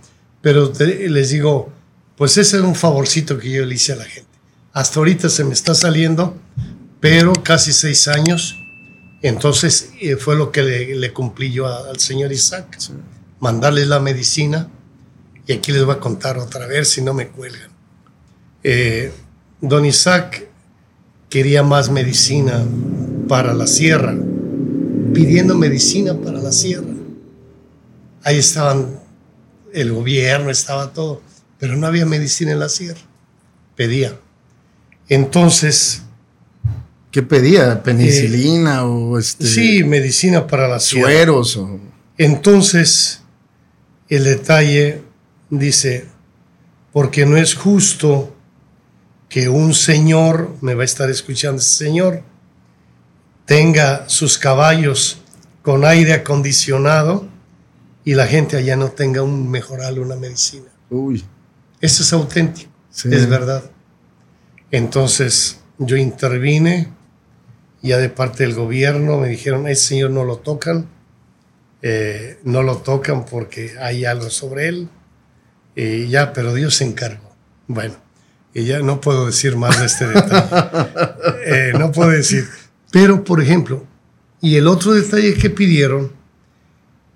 Pero te- les digo, pues ese era un favorcito que yo le hice a la gente. Hasta ahorita se me está saliendo, pero casi seis años. Entonces eh, fue lo que le, le cumplí yo a- al señor Isaac. Mandarles la medicina. Y aquí les voy a contar otra vez si no me cuelgan. Eh, don Isaac quería más medicina para la sierra, pidiendo medicina para la sierra. Ahí estaban el gobierno, estaba todo, pero no había medicina en la sierra. Pedía. Entonces, ¿Qué pedía? ¿Penicilina o este? Sí, medicina para la sierra. Sueros o... Entonces, el detalle dice, porque no es justo que un señor, me va a estar escuchando ese señor, tenga sus caballos con aire acondicionado y la gente allá no tenga un mejoral, una medicina. Uy. Eso es auténtico, Sí. es verdad. Entonces yo intervine, ya de parte del gobierno me dijeron, ese señor no lo tocan, eh, no lo tocan porque hay algo sobre él, y ya, pero Dios se encargó. Bueno, y ya no puedo decir más de este detalle. <laughs> Eh, no puedo decir. Pero, por ejemplo, y el otro detalle que pidieron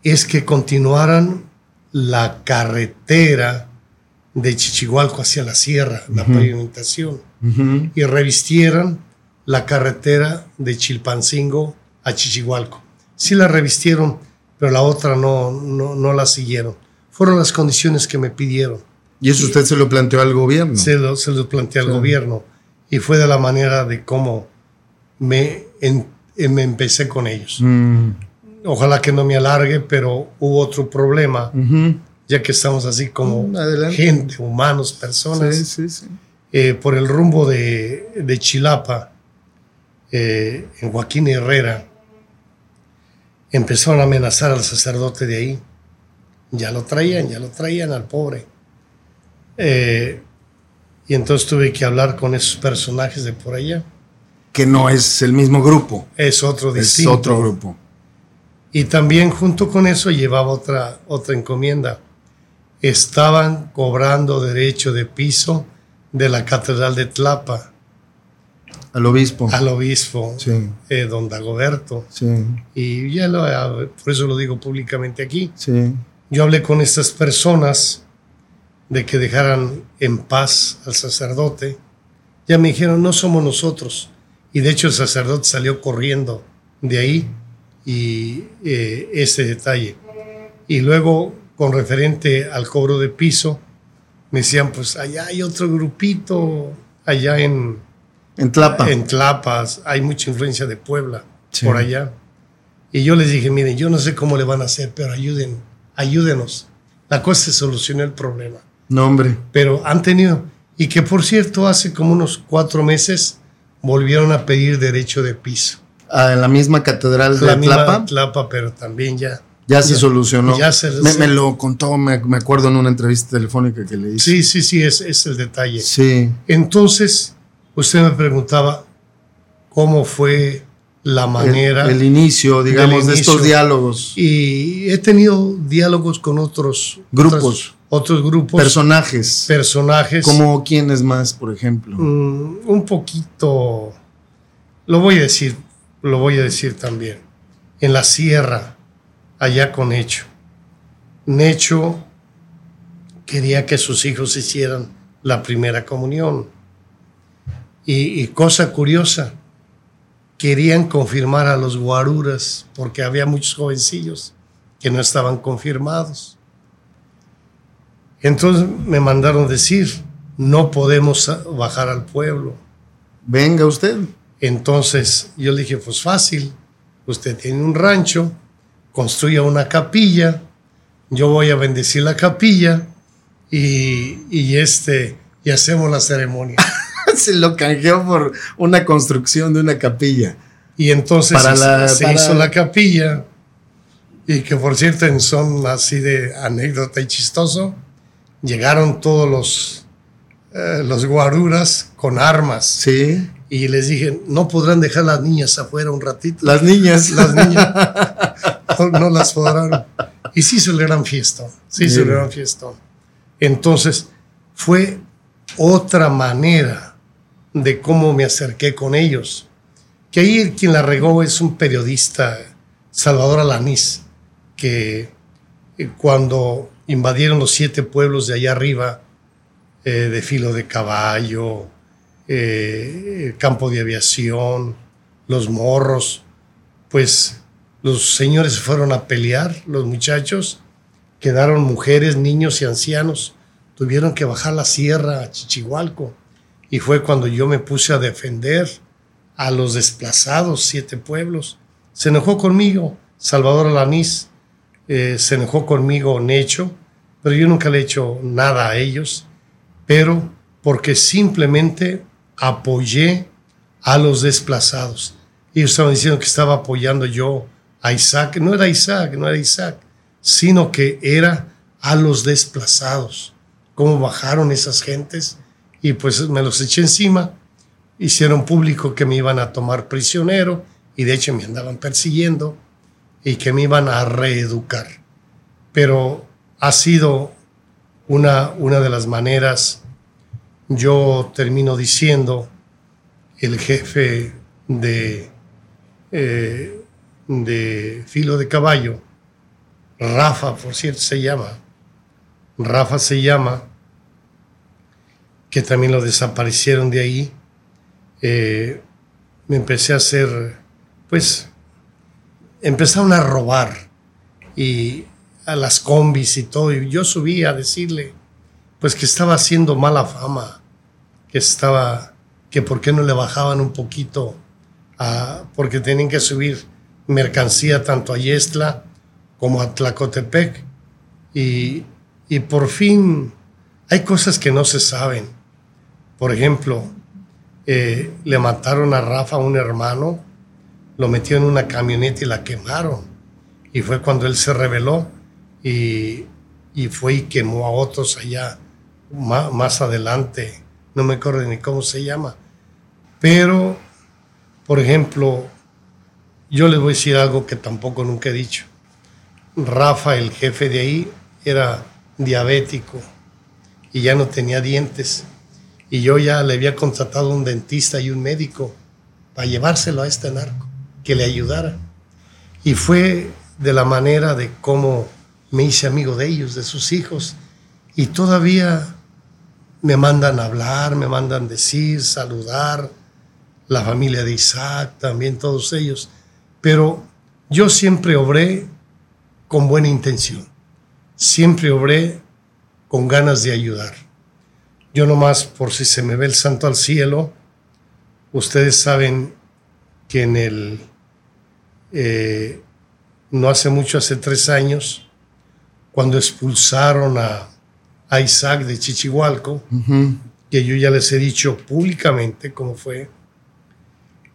es que continuaran la carretera de Chichihualco hacia la sierra, la pavimentación, y revistieran la carretera de Chilpancingo a Chichihualco. Sí la revistieron, pero la otra no, no, no la siguieron. Fueron las condiciones que me pidieron. Y eso usted se lo planteó al gobierno. Se lo, se lo planteé al Sí. gobierno y fue de la manera de cómo me, en- me empecé con ellos. Mm. Ojalá que no me alargue, pero hubo otro problema, ya que estamos así como Mm, adelante. gente, humanos, personas, Sí, sí, sí. eh, por el rumbo de, de Chilapa, eh, en Joaquín Herrera, empezaron a amenazar al sacerdote de ahí. Ya lo traían, ya lo traían al pobre. Eh, y entonces tuve que hablar con esos personajes de por allá. Que no es el mismo grupo. Es otro Es distinto. otro grupo. Y también junto con eso llevaba otra, otra encomienda. Estaban cobrando derecho de piso de la Catedral de Tlapa Al obispo. al obispo Sí, eh, don Dagoberto. sí, Y ya lo, por eso lo digo públicamente aquí. sí. Yo hablé con estas personas de que dejaran en paz al sacerdote. Ya me dijeron, no somos nosotros. Y de hecho el sacerdote salió corriendo de ahí y eh, ese detalle. Y luego, con referente al cobro de piso, me decían, pues allá hay otro grupito, allá en, En Tlapa. en Tlapas, hay mucha influencia de Puebla, Sí. por allá. Y yo les dije, miren, yo no sé cómo le van a hacer, pero ayuden, ayúdenos. La cosa se solucionó el problema. No, hombre. Pero han tenido, y que por cierto, hace como unos cuatro meses volvieron a pedir derecho de piso. Ah, en la misma catedral de La misma Tlapa. Tlapa, pero también ya. Ya se solucionó. ya se- me, me lo contó, me, me acuerdo en una entrevista telefónica que le hice. Sí, sí, sí, es, es el detalle. Sí. Entonces, usted me preguntaba cómo fue la manera. el inicio, digamos, de inicio. estos diálogos. y he tenido diálogos con otros Grupos. otros, otros grupos, Personajes. personajes. como quiénes más, por ejemplo. Mm, un poquito, lo voy a decir, lo voy a decir también. En la sierra, allá con Necho. Necho quería que sus hijos hicieran la primera comunión. Y, y cosa curiosa, querían confirmar a los guaruras porque había muchos jovencillos que no estaban confirmados. Entonces me mandaron decir, no podemos bajar al pueblo. Venga usted. Entonces yo le dije, pues fácil, usted tiene un rancho, construya una capilla, yo voy a bendecir la capilla y, y este, y hacemos la ceremonia. <laughs> Se lo canjeó por una construcción de una capilla. Y entonces Para se- la- se para- hizo la capilla y que por cierto en son así de anécdota y chistoso, llegaron todos los, eh, los guaruras con armas Sí. Y les dije, no podrán dejar las niñas afuera un ratito. Las niñas. <laughs> las niñas <laughs> no, no las podrán. Y sí hizo el gran hizo el Bien. gran fiestón. Entonces, fue otra manera de cómo me acerqué con ellos. Que ahí quien la regó es un periodista, Salvador Alanís, que eh, cuando invadieron los siete pueblos de allá arriba, eh, de filo de caballo, eh, el campo de aviación, los morros, pues los señores se fueron a pelear, los muchachos, quedaron mujeres, niños y ancianos, tuvieron que bajar la sierra a Chichihualco. Y fue cuando yo me puse a defender a los desplazados, siete pueblos. Se enojó conmigo Salvador Alanís, eh, se enojó conmigo Necho, pero yo nunca le he hecho nada a ellos, pero porque simplemente apoyé a los desplazados. Ellos estaban diciendo que estaba apoyando yo a Isaac. No era Isaac, no era Isaac, sino que era a los desplazados. Cómo bajaron esas gentes y pues me los eché encima. Hicieron público que me iban a tomar prisionero y de hecho me andaban persiguiendo y que me iban a reeducar. Pero ha sido una, una de las maneras, yo termino diciendo, el jefe de, eh, de filo de caballo, Rafa, por cierto, se llama, Rafa se llama, que también lo desaparecieron de ahí, eh, me empecé a hacer, pues, empezaron a robar y a las combis y todo. Y yo subí a decirle, pues que estaba haciendo mala fama, que estaba, que por qué no le bajaban un poquito, a, porque tenían que subir mercancía tanto a Yestla como a Tlacotepec. Y, y por fin hay cosas que no se saben. Por ejemplo, eh, le mataron a Rafa, un hermano, lo metió en una camioneta y la quemaron. Y fue cuando él se rebeló y, y fue y quemó a otros allá más, más adelante. No me acuerdo ni cómo se llama. Pero, por ejemplo, yo les voy a decir algo que tampoco nunca he dicho. Rafa, el jefe de ahí, era diabético y ya no tenía dientes. Y yo ya le había contratado un dentista y un médico para llevárselo a este narco que le ayudara. Y fue de la manera de cómo me hice amigo de ellos, de sus hijos. Y todavía me mandan hablar, me mandan decir, saludar, la familia de Isaac, también todos ellos. Pero yo siempre obré con buena intención. Siempre obré con ganas de ayudar. Yo nomás, por si se me ve el santo al cielo, ustedes saben que en el eh, no hace mucho, hace tres años, cuando expulsaron a, Isaac de Chichihualco, que yo ya les he dicho públicamente cómo fue,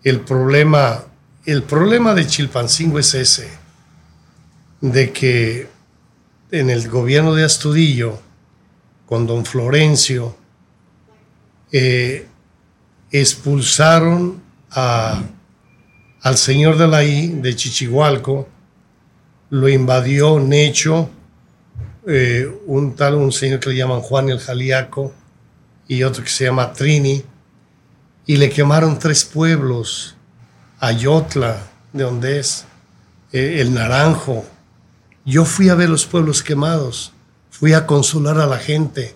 el problema, el problema de Chilpancingo es ese, de que en el gobierno de Astudillo, con don Florencio, eh, expulsaron al señor de la I de Chichihualco lo invadió Necho, eh, un tal, un señor que le llaman Juan el Jaliaco y otro que se llama Trini, y le quemaron tres pueblos, Ayotla, de donde es, eh, el Naranjo. Yo fui a ver los pueblos quemados, fui a consolar a la gente,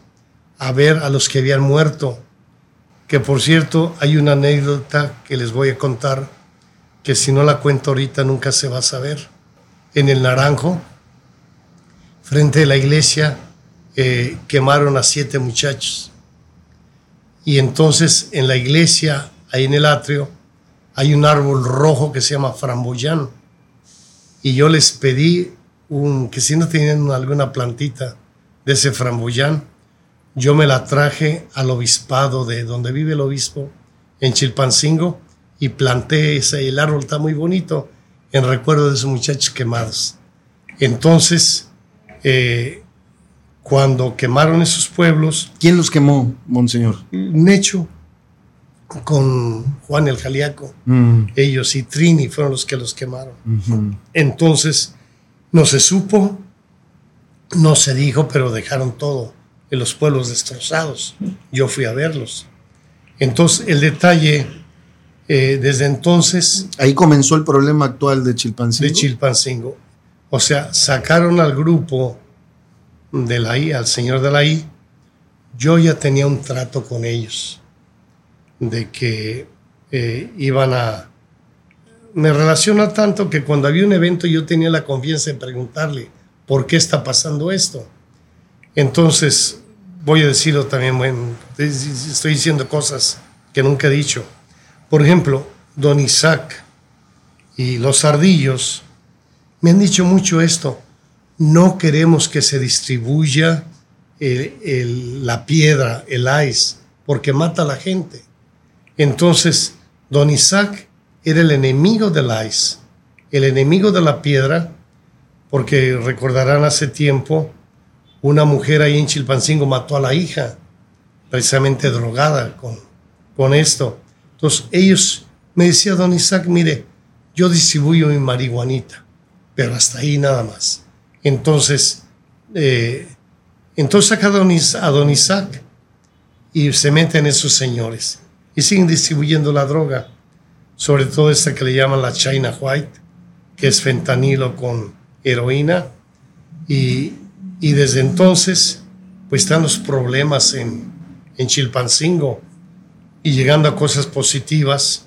a ver a los que habían muerto, que por cierto hay una anécdota que les voy a contar que si no la cuento ahorita nunca se va a saber. En el Naranjo, frente a la iglesia, eh, quemaron a siete muchachos. Y entonces en la iglesia, ahí en el atrio, hay un árbol rojo que se llama framboyán. Y yo les pedí un, que si no tenían alguna plantita de ese framboyán, yo me la traje al obispado de donde vive el obispo, en Chilpancingo, y planté ese, árbol está muy bonito en recuerdo de esos muchachos quemados. Entonces, eh, cuando quemaron esos pueblos... ¿Quién los quemó, monseñor? Necho, con Juan el Jaliaco. Mm. Ellos y Trini fueron los que los quemaron. Entonces, no se supo, no se dijo, pero dejaron todo en los pueblos destrozados. Yo fui a verlos. Entonces, el detalle eh, desde entonces... Ahí comenzó el problema actual de Chilpancingo. De Chilpancingo. O sea, sacaron al grupo de la al señor de la I. Yo ya tenía un trato con ellos de que eh, iban a... Me relaciona tanto que cuando había un evento yo tenía la confianza en preguntarle, ¿por qué está pasando esto? Entonces, voy a decirlo también, bueno, estoy diciendo cosas que nunca he dicho por ejemplo, don Isaac y los ardillos me han dicho mucho esto. No queremos que se distribuya la piedra, el ice, porque mata a la gente. Entonces, don Isaac era el enemigo del ice, el enemigo de la piedra, porque recordarán hace tiempo, una mujer ahí en Chilpancingo mató a la hija, precisamente drogada con, con esto. Entonces, ellos me decía don Isaac, mire, yo distribuyo mi marihuanita, pero hasta ahí nada más. Entonces, eh, entonces saca a don, Isaac y se meten esos señores y siguen distribuyendo la droga, sobre todo esta que le llaman la China White, que es fentanilo con heroína. Y, desde entonces, pues están los problemas en, en Chilpancingo y llegando a cosas positivas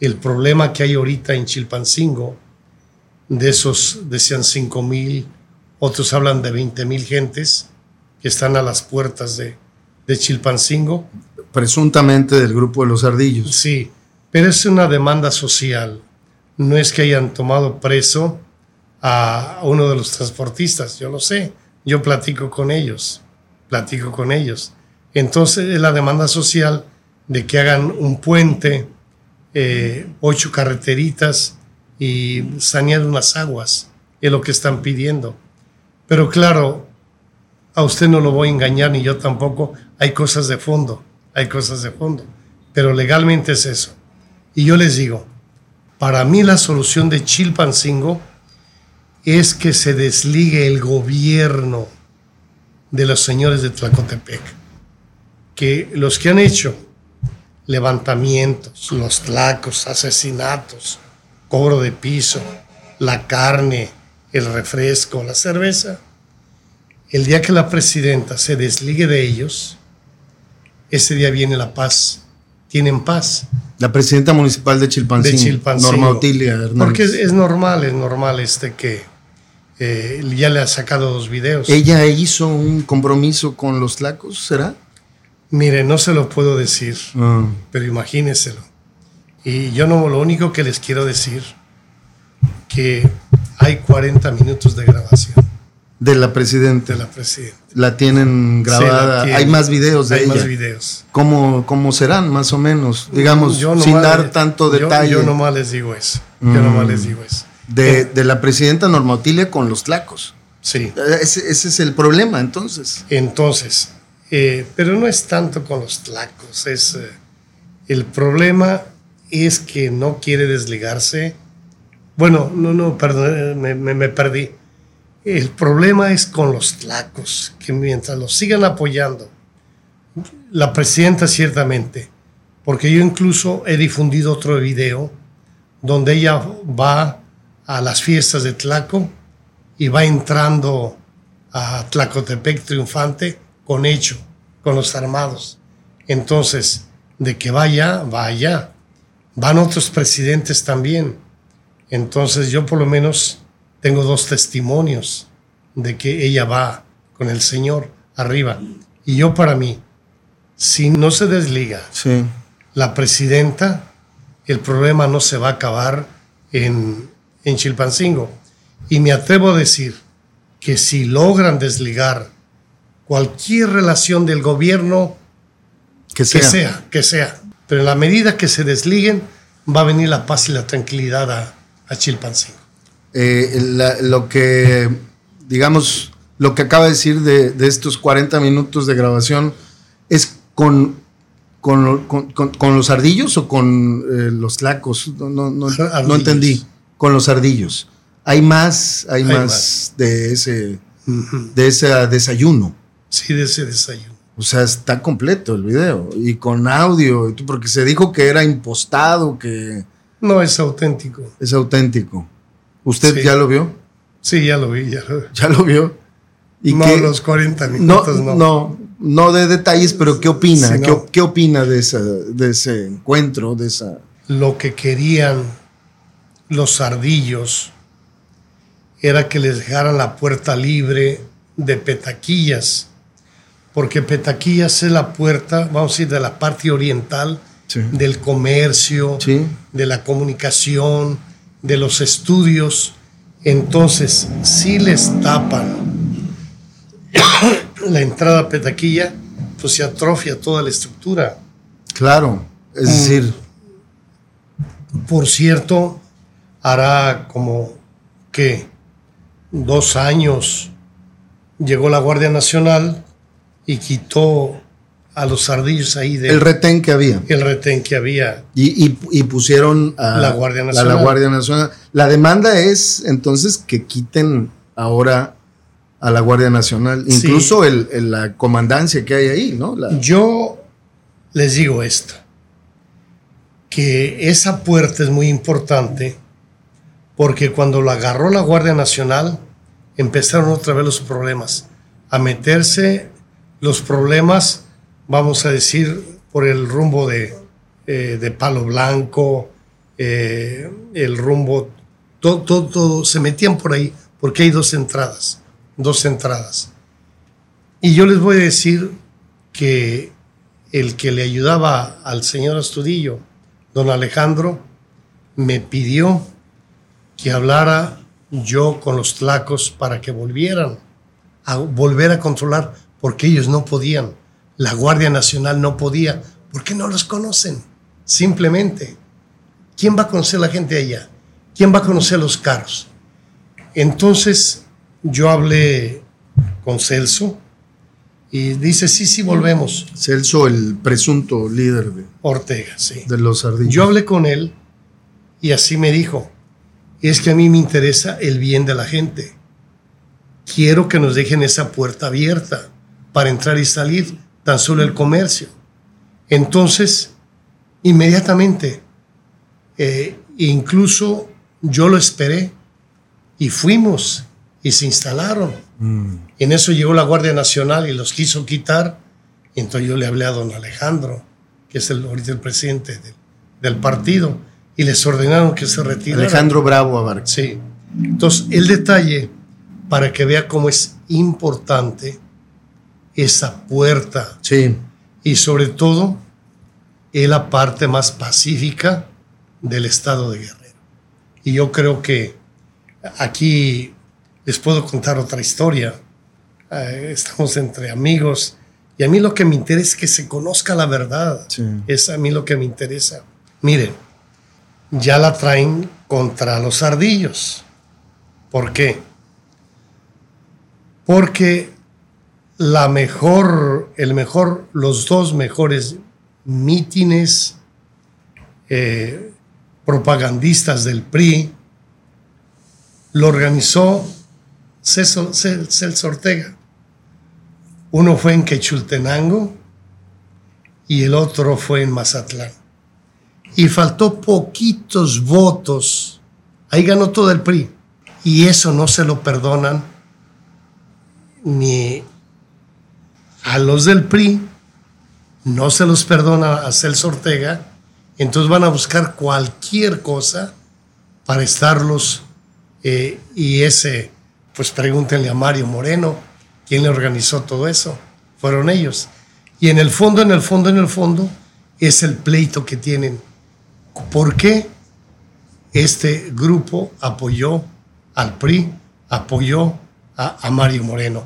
el problema que hay ahorita en Chilpancingo, de esos decían 5 mil, otros hablan de 20 mil gentes que están a las puertas de, de Chilpancingo. Presuntamente del grupo de los ardillos. Sí, pero es una demanda social. No es que hayan tomado preso a uno de los transportistas, yo lo sé, yo platico con ellos, platico con ellos. Entonces es la demanda social de que hagan un puente eh, ocho carreteritas y sanear unas aguas, es lo que están pidiendo. Pero claro, a usted no lo voy a engañar ni yo tampoco, hay cosas de fondo, hay cosas de fondo, pero legalmente es eso. Y yo les digo, para mí la solución de Chilpancingo es que se desligue el gobierno de los señores de Tlacotepec, que los que han hecho levantamientos, los tlacos, asesinatos, cobro de piso, la carne, el refresco, la cerveza. El día que la presidenta se desligue de ellos, ese día viene la paz. Tienen paz. La presidenta municipal de Chilpancingo, Norma Otilia Hernández. Porque es, normal, es normal este que eh, ya le ha sacado dos videos. ¿Ella hizo un compromiso con los tlacos, será? Mire, no se lo puedo decir, ah. pero imagínenselo. Y yo no, lo único que les quiero decir, que hay 40 minutos de grabación. De la presidenta. De la presidenta. La tienen grabada. hay más videos de hay ella. Hay más videos. ¿Cómo, ¿Cómo, serán, más o menos? Digamos, sin dar tanto detalle. Yo, nomás les digo eso. Yo nomás les digo eso. De, eh, de la presidenta Norma con los tlacos. Sí. Ese, ese es el problema, entonces. Entonces, eh, pero no es tanto con los tlacos, es, eh, el problema es que no quiere desligarse. Bueno, no, no, perdón, me, me, perdí. El problema es con los tlacos, que mientras los sigan apoyando, la presidenta ciertamente, porque yo incluso he difundido otro video donde ella va a las fiestas de Tlaco y va entrando a Tlacotepec triunfante con hecho, con los armados. Entonces, de que vaya, vaya. Van otros presidentes también. Entonces yo por lo menos tengo dos testimonios de que ella va con el Señor arriba. Y yo para mí, si no se desliga la presidenta, el problema no se va a acabar en, en Chilpancingo. Y me atrevo a decir que si logran desligar cualquier relación del gobierno que sea. que sea, Pero en la medida que se desliguen, va a venir la paz y la tranquilidad a, a Chilpancingo. Eh, lo que, digamos, lo que acaba de decir de, estos 40 minutos de grabación es con, con, los ardillos o con eh, los tlacos. No, no, no, entendí. Con los ardillos. Hay más, hay, más, de ese, de ese desayuno. Sí, de ese desayuno. O sea, está completo el video y con audio, porque se dijo que era impostado, que... No, es auténtico. Es auténtico. ¿Usted ya lo vio? Sí, ya lo vi, ya lo, ¿Ya lo vio. ¿Y no, los 40 minutos no. No, no, de detalles, pero ¿qué opina? ¿Qué, opina de, de ese encuentro, de esa... Lo que querían los ardillos era que les dejaran la puerta libre de petaquillas porque Petaquillas es la puerta, vamos a decir, de la parte oriental Sí. del comercio, Sí. de la comunicación, de los estudios. Entonces, si les tapan <coughs> la entrada a Petaquilla, pues se atrofia toda la estructura. Claro. Es decir, Por cierto, hará como que dos años llegó la Guardia Nacional y quitó a los ardillos ahí del el retén que había. el retén que había. Y, y- y pusieron a La Guardia Nacional. la Guardia Nacional. La demanda es entonces que quiten ahora a la Guardia Nacional, Sí. incluso el, el- la comandancia que hay ahí, ¿no? La- Yo les digo esto, que esa puerta es muy importante porque cuando la agarró la Guardia Nacional empezaron otra vez los problemas, a meterse los problemas, vamos a decir, por el rumbo de, eh, de Palo Blanco, eh, el rumbo, todo, todo, todo, se metían por ahí porque hay dos entradas, dos entradas. Y yo les voy a decir que el que le ayudaba al señor Astudillo, don Alejandro, me pidió que hablara yo con los tlacos para que volvieran a volver a controlar, porque ellos no podían. La Guardia Nacional no podía, porque no los conocen. Simplemente, ¿quién va a conocer la gente allá? ¿Quién va a conocer los carros? Entonces, yo hablé con Celso y dice, sí, sí, volvemos. Celso, el presunto líder de, Ortega, sí. de los ardillos. Yo hablé con él y así me dijo, es que a mí me interesa el bien de la gente. Quiero que nos dejen esa puerta abierta para entrar y salir, tan solo el comercio. Entonces, inmediatamente, eh, incluso yo lo esperé y fuimos y se instalaron. Mm. En eso llegó la Guardia Nacional y los quiso quitar. Y entonces yo le hablé a don Alejandro, que es el, ahorita el presidente del, del partido, y les ordenaron que se retiraran. Alejandro Bravo Abarca. Sí. Entonces, el detalle, para que vea cómo es importante esa puerta Sí, y sobre todo es la parte más pacífica del estado de Guerrero. Y yo creo que aquí les puedo contar otra historia. Eh, estamos entre amigos y a mí lo que me interesa es que se conozca la verdad. Sí. Es a mí lo que me interesa. Miren, ya la traen contra los ardillos. ¿Por qué? Porque la mejor, el mejor, los dos mejores mítines eh, propagandistas del PRI lo organizó Celso, Cel- Celso Ortega. Uno fue en Quechultenango y el otro fue en Mazatlán. Y faltó poquitos votos. Ahí ganó todo el PRI. Y eso no se lo perdonan ni a los del PRI, no se los perdona a Celso Ortega, entonces van a buscar cualquier cosa para estarlos. eh, y ese, pues pregúntenle a Mario Moreno, quién le organizó todo eso. Fueron ellos. Y en el fondo, en el fondo, en el fondo, es el pleito que tienen. ¿Por qué este grupo apoyó al PRI, apoyó a, a Mario Moreno?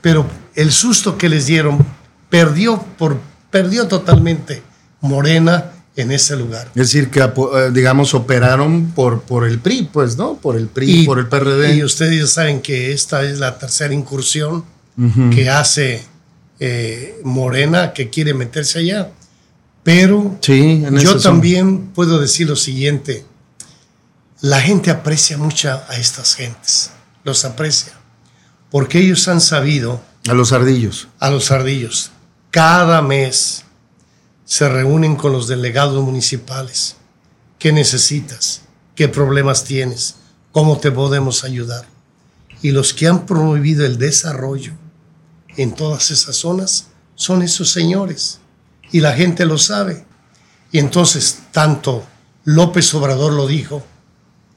Pero el susto que les dieron perdió, por, perdió totalmente Morena en ese lugar. es decir, que eh, digamos operaron por, por el PRI, pues, ¿no? Por el PRI, por el PRD. Y ustedes ya saben que esta es la tercera incursión que hace eh, Morena, que quiere meterse allá. Pero sí, yo son- también puedo decir lo siguiente. La gente aprecia mucho a estas gentes. Los aprecia. Porque ellos han sabido A los ardillos. a los ardillos. Cada mes se reúnen con los delegados municipales. ¿Qué necesitas? ¿Qué problemas tienes? ¿Cómo te podemos ayudar? Y los que han promovido el desarrollo en todas esas zonas son esos señores. Y la gente lo sabe. Y entonces, tanto López Obrador lo dijo,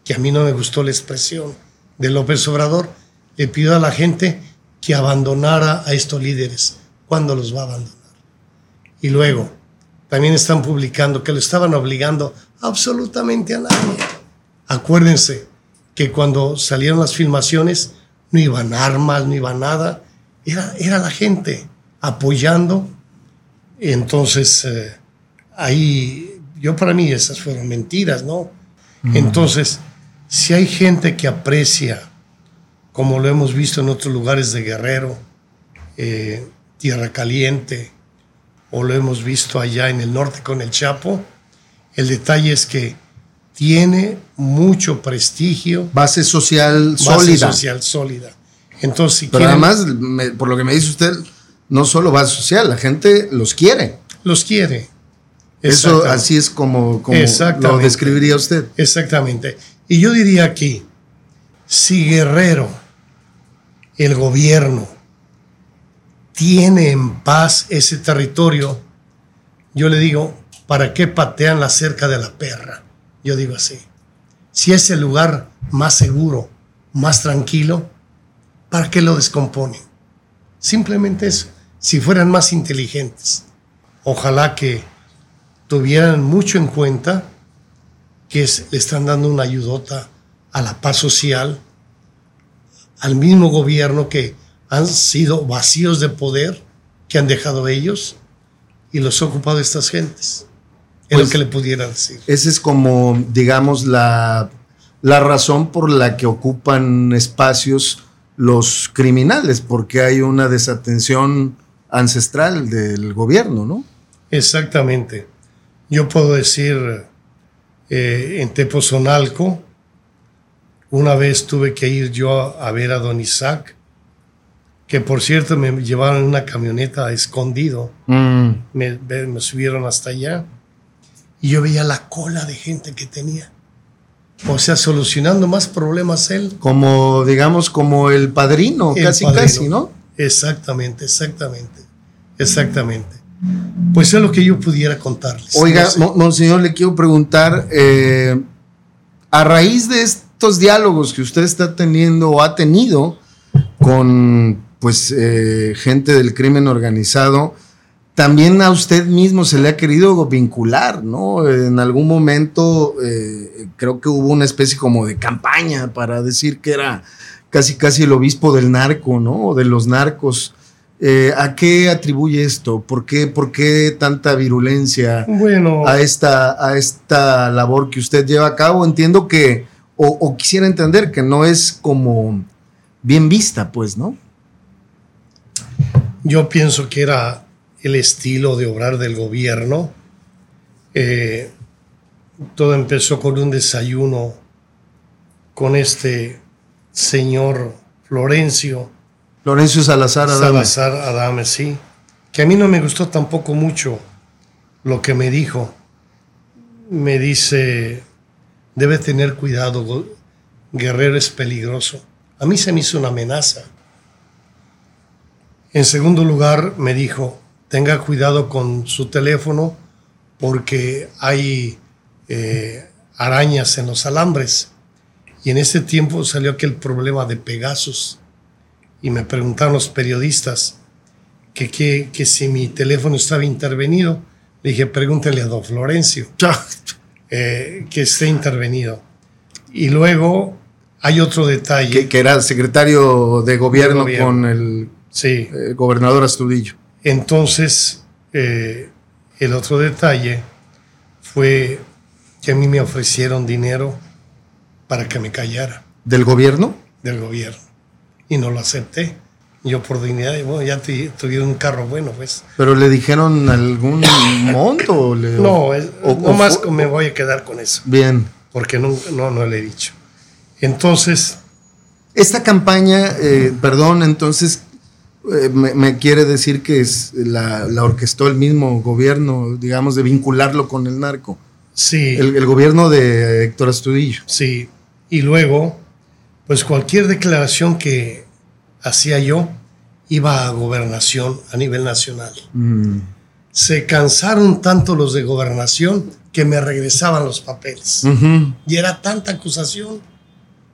que a mí no me gustó la expresión de López Obrador, le pidió a la gente que abandonara a estos líderes. ¿Cuándo los va a abandonar? Y luego, también están publicando que lo estaban obligando absolutamente a nadie. Acuérdense que cuando salieron las filmaciones no iban armas, no iba nada, era, era la gente apoyando. Entonces, eh, ahí, yo para mí esas fueron mentiras, ¿no? Entonces, si hay gente que aprecia, como lo hemos visto en otros lugares de Guerrero, eh, Tierra Caliente, o lo hemos visto allá en el norte con el Chapo, el detalle es que tiene mucho prestigio. Base social sólida. Base social sólida. Entonces, si Pero además, por lo que me dice usted, no solo base social, la gente los quiere. Los quiere. Eso así es como, como lo describiría usted. Exactamente. Y yo diría aquí, si Guerrero, el gobierno, tiene en paz ese territorio, yo le digo, ¿para qué patean la cerca de la perra? Yo digo así. Si es el lugar más seguro, más tranquilo, ¿para qué lo descomponen? Simplemente eso. Si fueran más inteligentes. Ojalá que tuvieran mucho en cuenta que le están dando una ayudota a la paz social, al mismo gobierno que han sido vacíos de poder que han dejado ellos y los ha ocupado estas gentes. Es lo pues, que le pudiera decir. Esa es como, digamos, la, la razón por la que ocupan espacios los criminales, porque hay una desatención ancestral del gobierno, ¿no? Exactamente. Yo puedo decir, eh, en Tepozonalco, una vez tuve que ir yo a, ver a don Isaac, que por cierto me llevaron en una camioneta escondido, mm. me, me, subieron hasta allá y yo veía la cola de gente que tenía. O sea, solucionando más problemas él. Como, digamos, como el padrino, casi, casi, ¿no? Exactamente, exactamente, exactamente. Pues es lo que yo pudiera contarles. Oiga, monseñor, le quiero preguntar, eh, a raíz de estos diálogos que usted está teniendo o ha tenido con pues eh, gente del crimen organizado, también a usted mismo se le ha querido vincular, ¿no? En algún momento eh, creo que hubo una especie como de campaña para decir que era casi casi el obispo del narco, ¿no? O de los narcos. Eh, ¿A qué atribuye esto? ¿Por qué, ¿Por qué, tanta virulencia bueno, a, esta, a esta labor que usted lleva a cabo? Entiendo que, o, quisiera entender que no es como bien vista, pues, ¿no? Yo pienso que era el estilo de obrar del gobierno. Eh, todo empezó con un desayuno con este señor Florencio Lorenzo Salazar Adame. Salazar Adame, sí. Que a mí no me gustó tampoco mucho lo que me dijo. Me dice, debe tener cuidado, Guerrero es peligroso. A mí se me hizo una amenaza. En segundo lugar, me dijo, tenga cuidado con su teléfono porque hay eh, arañas en los alambres. Y en ese tiempo salió aquel problema de Pegasus y me preguntaron los periodistas que, que, si mi teléfono estaba intervenido. Le dije, pregúntele a don Florencio eh, que esté intervenido. Y luego hay otro detalle. Que, era secretario de gobierno, con el sí. Eh, gobernador Astudillo. Entonces, eh, el otro detalle fue que a mí me ofrecieron dinero para que me callara. ¿Del gobierno? Del gobierno y no lo acepté. Yo por dignidad, bueno, ya tuvieron un carro bueno, pues. ¿Pero le dijeron algún monto? no, es, no más me voy a quedar con eso. Bien. Porque no, no, no le he dicho. Entonces... Esta campaña, eh, perdón, entonces eh, me, quiere decir que es la, la, orquestó el mismo gobierno, digamos, de vincularlo con el narco. Sí. El, el gobierno de Héctor Astudillo. Sí. Y luego pues cualquier declaración que hacía yo iba a gobernación a nivel nacional. Mm. Se cansaron tanto los de gobernación que me regresaban los papeles. Y era tanta acusación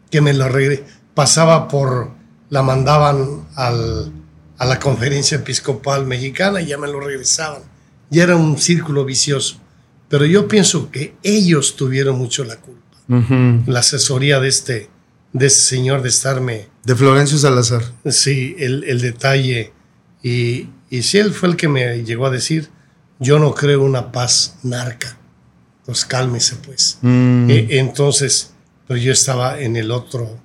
que me lo pasaba por, la mandaban al, a la conferencia episcopal mexicana y ya me lo regresaban. ya era un círculo vicioso. Pero yo pienso que ellos tuvieron mucho la culpa. La asesoría de este, de ese señor de estarme... De Florencio Salazar. Sí, el, el detalle. Y, y si él fue el que me llegó a decir, yo no creo una paz narca. Pues cálmese pues. Mm. E- entonces, pero yo estaba en el otro.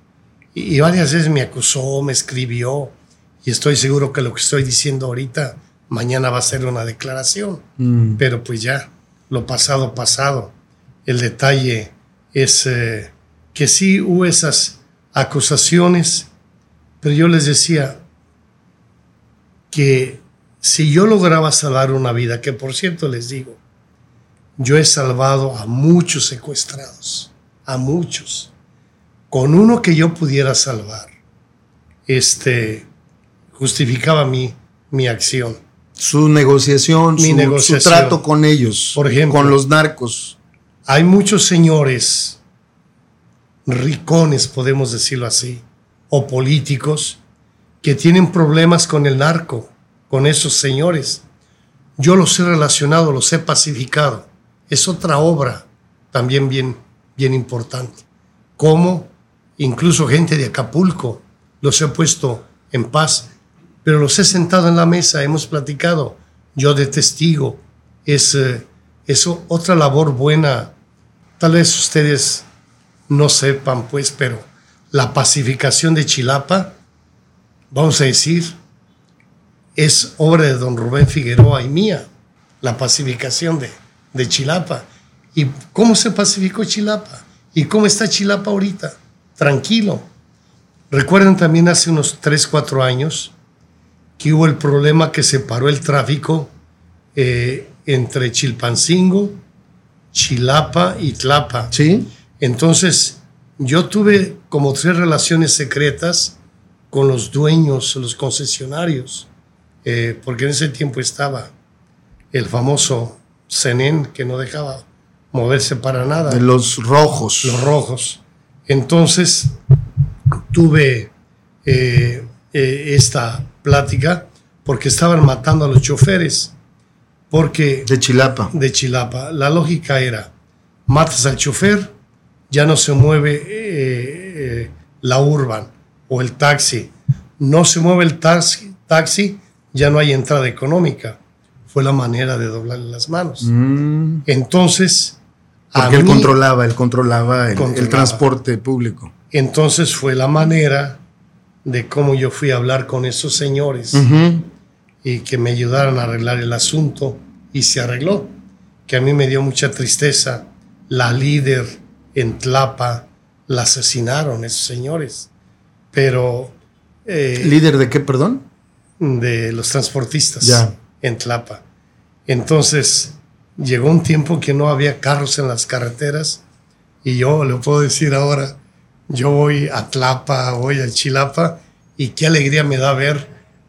Y, y varias veces me acusó, me escribió. Y estoy seguro que lo que estoy diciendo ahorita, mañana va a ser una declaración. Mm. Pero pues ya, lo pasado, pasado. El detalle es eh, que sí hubo esas acusaciones, pero yo les decía que si yo lograba salvar una vida, que por cierto les digo, yo he salvado a muchos secuestrados, a muchos. Con uno que yo pudiera salvar, este, justificaba mi, mi acción. Su negociación, Mi su, negociación. su trato con ellos. Por ejemplo. Con los narcos. Hay muchos señores ricones, podemos decirlo así, o políticos, que tienen problemas con el narco, con esos señores. Yo los he relacionado, los he pacificado. Es otra obra también bien, bien importante. Como incluso gente de Acapulco los he puesto en paz, pero los he sentado en la mesa, hemos platicado, yo de testigo. Es, eh, es otra labor buena. Tal vez ustedes no sepan, pues, pero la pacificación de Chilapa, vamos a decir, es obra de don Rubén Figueroa y mía, la pacificación de, de Chilapa. ¿Y cómo se pacificó Chilapa? ¿Y cómo está Chilapa ahorita? Tranquilo. Recuerden también hace unos 3, 4 años que hubo el problema que separó el tráfico eh, entre Chilpancingo, Chilapa y Tlapa. ¿Sí? Entonces, yo tuve como tres relaciones secretas con los dueños, los concesionarios, eh, porque en ese tiempo estaba el famoso Zenén que no dejaba moverse para nada, De los rojos. los rojos. Entonces, tuve eh, eh, esta plática porque estaban matando a los choferes, porque De Chilapa. de Chilapa. La lógica era, matas al chofer, ya no se mueve eh, la urban o el taxi. No se mueve el taxi, taxi, ya no hay entrada económica. Fue la manera de doblarle las manos. Mm. Entonces, a Porque él mí- controlaba, él controlaba el, Controlaba. el transporte público. entonces fue la manera de cómo yo fui a hablar con esos señores y que me ayudaran a arreglar el asunto y se arregló. Que a mí me dio mucha tristeza. La líder en Tlapa la asesinaron esos señores. Pero eh, ¿Líder de qué, perdón? de los transportistas Ya. en Tlapa. Entonces llegó un tiempo que no había carros en las carreteras y yo le puedo decir ahora, yo voy a Tlapa, voy a Chilapa y qué alegría me da ver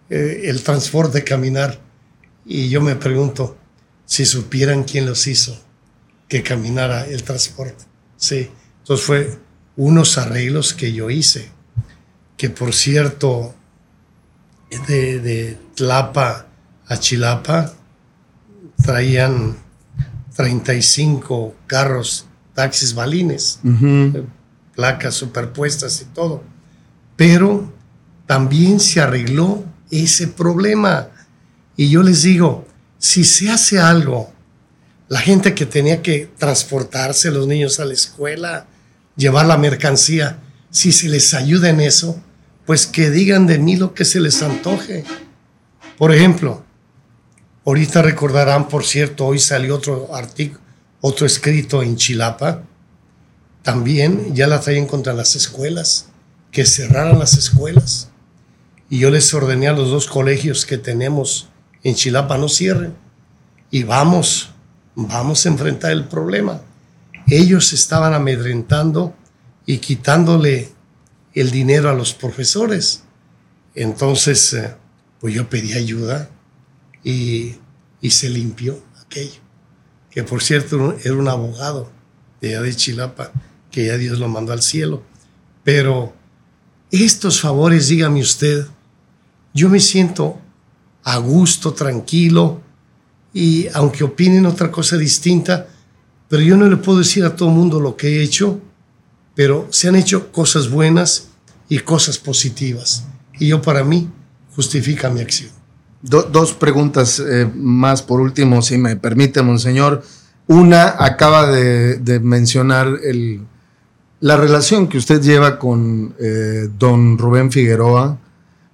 eh, el transporte caminar. Y yo me pregunto si supieran quién los hizo que caminara el transporte. Sí, entonces fue unos arreglos que yo hice, que por cierto, de, de Tlapa a Chilapa traían 35 carros, taxis balines, placas superpuestas y todo. Pero también se arregló ese problema. Y yo les digo, si se hace algo, la gente que tenía que transportarse los niños a la escuela, llevar la mercancía, si se les ayuda en eso, pues que digan de mí lo que se les antoje. Por ejemplo, ahorita recordarán, por cierto, hoy salió otro artículo, otro escrito en Chilapa, también ya la traían contra las escuelas, que cerraran las escuelas. Y yo les ordené a los dos colegios que tenemos en Chilapa, no cierren. Y vamos, vamos a enfrentar el problema. Ellos estaban amedrentando y quitándole el dinero a los profesores. Entonces, eh, pues yo pedí ayuda y, y se limpió aquello. Que por cierto era un abogado de allá de Chilapa, que ya Dios lo mandó al cielo. Pero estos favores, dígame usted, yo me siento a gusto, tranquilo, y aunque opinen otra cosa distinta, pero yo no le puedo decir a todo el mundo lo que he hecho, pero se han hecho cosas buenas y cosas positivas. Y yo para mí justifica mi acción. dos preguntas eh, más por último, si me permite, monseñor. Una, acaba de, mencionar la relación que usted lleva con eh, don Rubén Figueroa,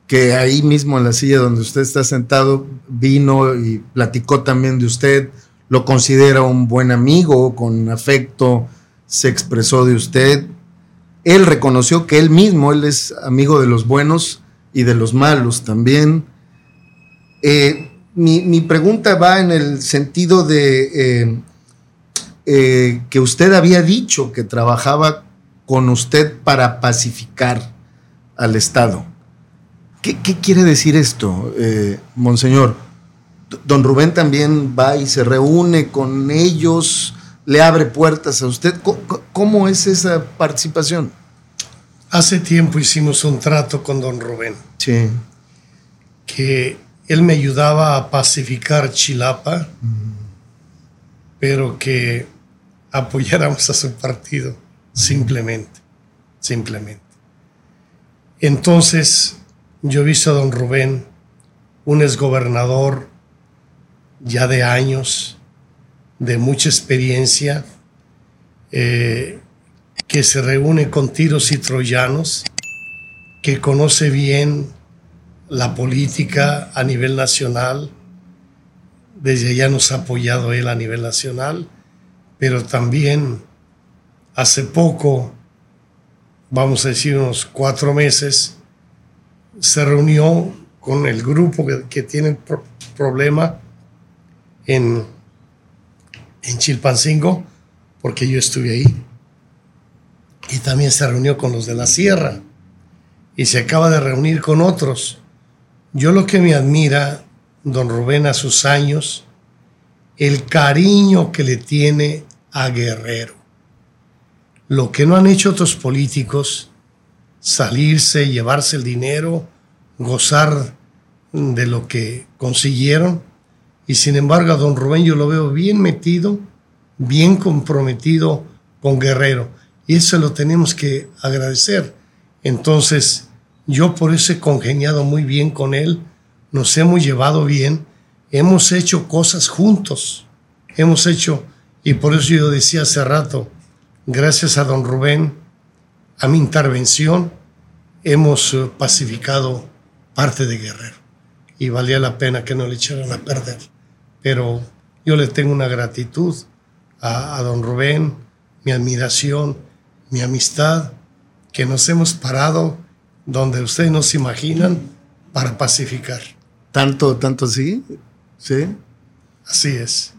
que ahí mismo en la silla donde usted está sentado vino y platicó también de usted, lo considera un buen amigo, con afecto se expresó de usted. Él reconoció que él mismo, él es amigo de los buenos y de los malos también. Eh, mi, pregunta va en el sentido de eh, eh, que usted había dicho que trabajaba con usted para pacificar al Estado. ¿Qué, quiere decir esto, Monseñor? Don Rubén también va y se reúne con ellos, le abre puertas a usted. ¿Cómo, es esa participación? Hace tiempo hicimos un trato con don Rubén. Sí. Que él me ayudaba a pacificar Chilapa, pero que apoyáramos a su partido, simplemente, simplemente. Entonces, yo he visto a don Rubén, un exgobernador ya de años, de mucha experiencia, eh, que se reúne con tiros y troyanos, que conoce bien la política a nivel nacional, desde allá nos ha apoyado él a nivel nacional, pero también hace poco, vamos a decir unos cuatro meses, se reunió con el grupo que, tiene el problema en, en Chilpancingo, porque yo estuve ahí. Y también se reunió con los de la sierra. Y se acaba de reunir con otros. Yo lo que me admira, don Rubén, a sus años, el cariño que le tiene a Guerrero. Lo que no han hecho otros políticos salirse, llevarse el dinero, gozar de lo que consiguieron. Y sin embargo a don Rubén yo lo veo bien metido, bien comprometido con Guerrero. Y eso lo tenemos que agradecer. Entonces, yo por eso he congeniado muy bien con él, nos hemos llevado bien, hemos hecho cosas juntos, hemos hecho, y por eso yo decía hace rato, gracias a don Rubén, a mi intervención hemos eh, pacificado parte de Guerrero y valía la pena que no le echaran a perder. Pero yo le tengo una gratitud a, don Rubén, mi admiración, mi amistad, que nos hemos parado donde ustedes no se imaginan para pacificar. ¿Tanto, tanto así? ¿Sí? Así es.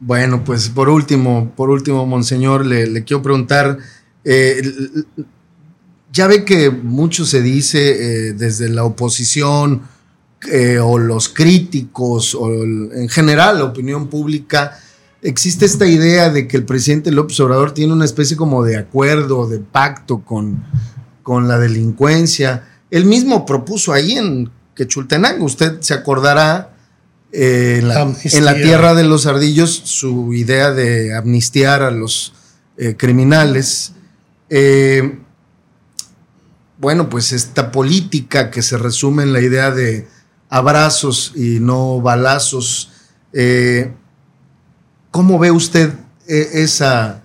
Bueno, pues por último, por último, Monseñor, le, quiero preguntar, eh, ya ve que mucho se dice eh, desde la oposición eh, o los críticos o en general la opinión pública, existe esta idea de que el presidente López Obrador tiene una especie como de acuerdo, de pacto con, con la delincuencia. Él mismo propuso ahí en Quechultenango, usted se acordará, eh, en, la, tierra de los ardillos su idea de amnistiar a los eh, criminales. Eh, bueno, pues esta política que se resume en la idea de abrazos y no balazos, ¿cómo ve usted esa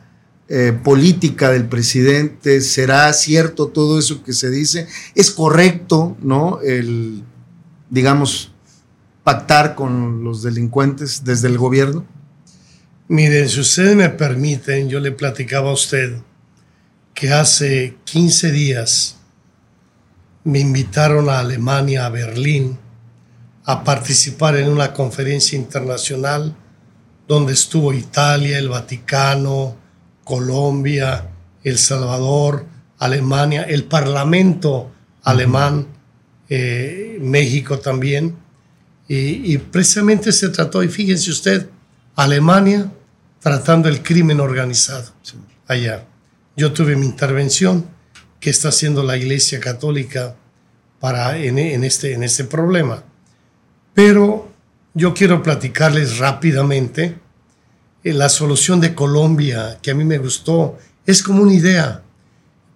política del presidente? ¿Será cierto todo eso que se dice? ¿Es correcto, no? El, digamos, pactar con los delincuentes desde el gobierno? Miren, si ustedes me permiten, yo le platicaba a usted que hace 15 días me invitaron a Alemania, a Berlín, a participar en una conferencia internacional donde estuvo Italia, el Vaticano, Colombia, El Salvador, Alemania, el Parlamento alemán, eh, México también y, precisamente se trató, y fíjense usted, Alemania tratando el crimen organizado allá. Yo tuve mi intervención, que está haciendo la Iglesia Católica para, en, este, en este problema. Pero yo quiero platicarles rápidamente eh, la solución de Colombia, que a mí me gustó, es como una idea.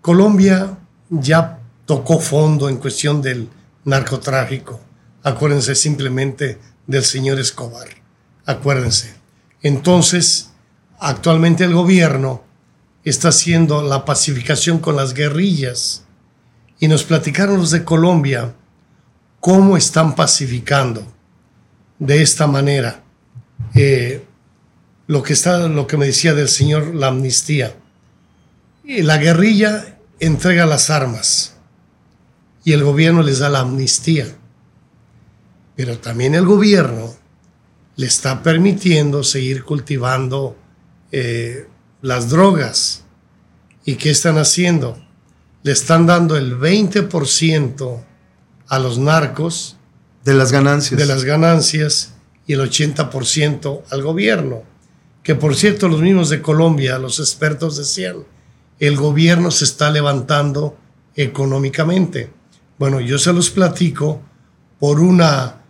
Colombia ya tocó fondo en cuestión del narcotráfico. Acuérdense simplemente del señor Escobar. Acuérdense. Entonces, actualmente el gobierno está haciendo la pacificación con las guerrillas. Y nos platicaron los de Colombia cómo están pacificando de esta manera. Eh, lo que está, lo que me decía del señor, la amnistía. Y la guerrilla entrega las armas y el gobierno les da la amnistía. Pero también el gobierno le está permitiendo seguir cultivando eh, las drogas. ¿Y qué están haciendo? Le están dando el 20% a los narcos. De las ganancias. De las ganancias y el 80% al gobierno. Que por cierto, los mismos de Colombia, los expertos decían, el gobierno se está levantando económicamente. Bueno, yo se los platico por una,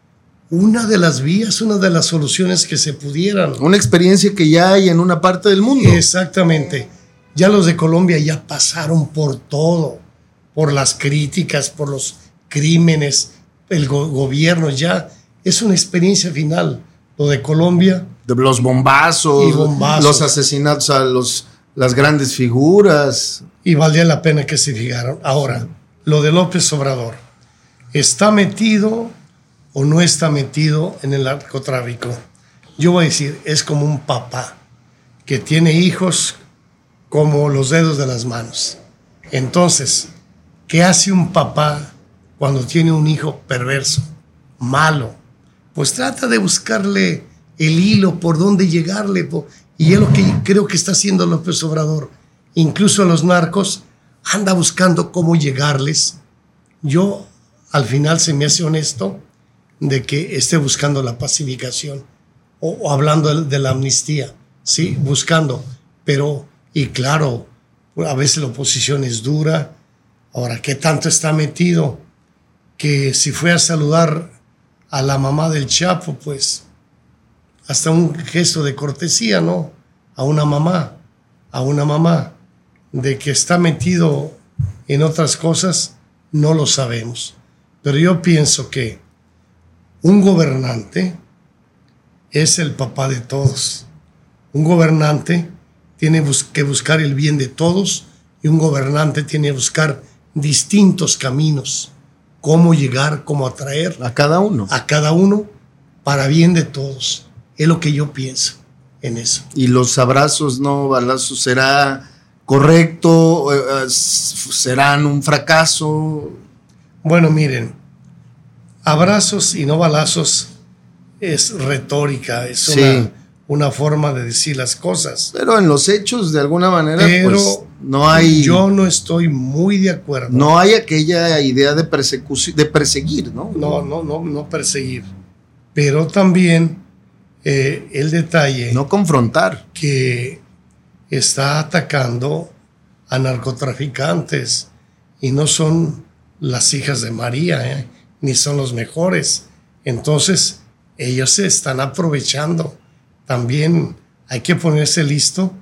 una de las vías, una de las soluciones que se pudieran. Una experiencia que ya hay en una parte del mundo. Exactamente. Ya los de Colombia ya pasaron por todo, por las críticas, por los crímenes, el gobierno ya es una experiencia final. Lo de Colombia. De los bombazos, los asesinatos a los, las grandes figuras. Y valía la pena que se fijaron. Ahora, lo de López Obrador. ¿Está metido o no está metido en el narcotráfico? Yo voy a decir, es como un papá que tiene hijos como los dedos de las manos. Entonces, ¿qué hace un papá cuando tiene un hijo perverso, malo? Pues trata de buscarle el hilo por dónde llegarle. Y es lo que creo que está haciendo López Obrador. Incluso a los narcos anda buscando cómo llegarles. Yo al final se me hace honesto de que esté buscando la pacificación o, hablando de, la amnistía, sí, buscando. Pero, y claro, a veces la oposición es dura. Ahora, ¿qué tanto está metido? Que si fue a saludar a la mamá del Chapo, pues hasta un gesto de cortesía, ¿no? A una mamá, a una mamá, de que está metido en otras cosas, no lo sabemos. Pero yo pienso que un gobernante es el papá de todos. Un gobernante tiene que buscar el bien de todos y un gobernante tiene que buscar distintos caminos, cómo llegar, cómo atraer a cada uno. A cada uno para bien de todos. Es lo que yo pienso en eso. Y los abrazos, no balazos, será correcto, eh, eh, serán un fracaso. Bueno, miren, abrazos y no balazos es retórica, es una, forma de decir las cosas. Pero en los hechos, de alguna manera, pues, no hay. Yo no estoy muy de acuerdo. No hay aquella idea de persecución, de perseguir, ¿no? No, no, no, no perseguir. Pero también eh, el detalle. No confrontar. Que está atacando a narcotraficantes y no son las hijas de María, ¿eh? ni son los mejores. Entonces, ellos se están aprovechando. También hay que ponerse listo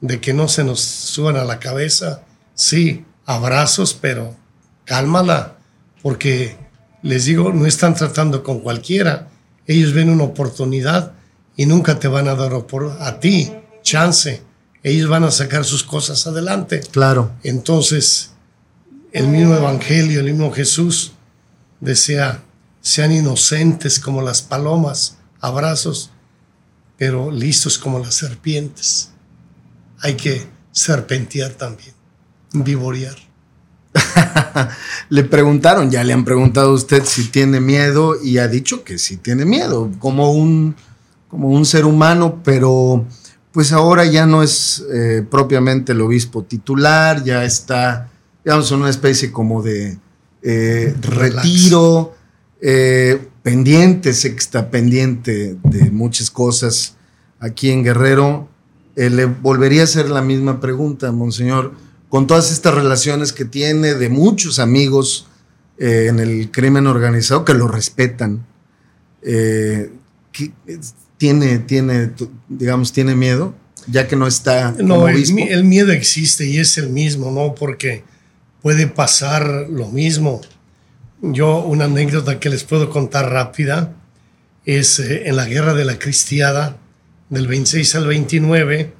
de que no se nos suban a la cabeza. Sí, abrazos, pero cálmala, porque les digo, no están tratando con cualquiera. Ellos ven una oportunidad y nunca te van a dar a ti chance. Ellos van a sacar sus cosas adelante. Claro. Entonces, el mismo Evangelio, el mismo Jesús desea, sean inocentes como las palomas, abrazos, pero listos como las serpientes. Hay que serpentear también, vivorear. <laughs> le preguntaron, ya le han preguntado a usted si tiene miedo y ha dicho que sí tiene miedo, como un, como un ser humano, pero pues ahora ya no es eh, propiamente el obispo titular, ya está, digamos, en una especie como de eh, retiro, eh, pendiente, sé que está pendiente de muchas cosas aquí en Guerrero. le volvería a hacer la misma pregunta, Monseñor, con todas estas relaciones que tiene de muchos amigos en el crimen organizado que lo respetan ¿qué- tiene, tiene, digamos, tiene miedo, ya que no está como No, el, obispo? mi- el miedo existe y es el mismo, ¿no? Porque puede pasar lo mismo. Yo, una anécdota que les puedo contar rápida es eh, en la guerra de la Cristiada, del 26 al 29,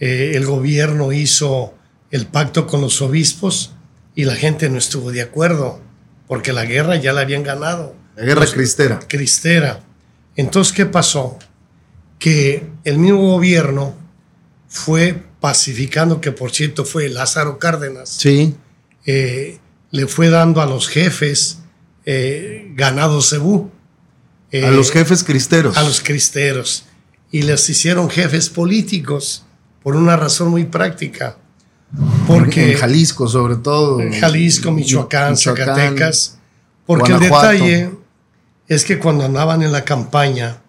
eh, el gobierno hizo el pacto con los obispos y la gente no estuvo de acuerdo, porque la guerra ya la habían ganado. La guerra cristera. cristera. Entonces, ¿qué pasó? Que el mismo gobierno fue pacificando, que por cierto fue Lázaro Cárdenas, Sí, eh, le fue dando a los jefes eh, ganado cebú. eh, a los jefes cristeros. a los cristeros. Y les hicieron jefes políticos por una razón muy práctica. Porque en Jalisco, sobre todo. en Jalisco, Michoacán, Michoacán. Zacatecas. Porque el detalle es que cuando andaban en la campaña,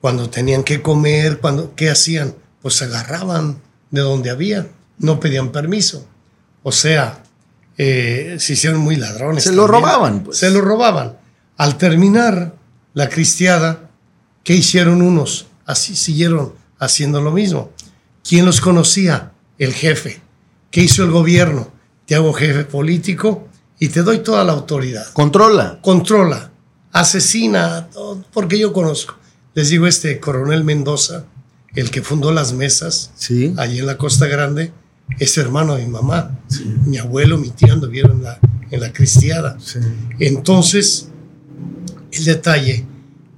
cuando tenían que comer, cuando, ¿qué hacían? Pues agarraban de donde había, no pedían permiso. O sea, eh, se hicieron muy ladrones. Se lo robaban, pues. Se lo robaban. Al terminar la cristiada, ¿qué hicieron unos? Así siguieron haciendo lo mismo. ¿Quién los conocía? El jefe. ¿Qué hizo el gobierno? Te hago jefe político y te doy toda la autoridad. Controla. Controla, asesina, porque yo conozco. Les digo, este coronel Mendoza, el que fundó las mesas Sí. allí en la Costa Grande, es hermano de mi mamá. Mi abuelo, mi tío anduvieron en la, en la cristiada. Sí. Entonces, el detalle,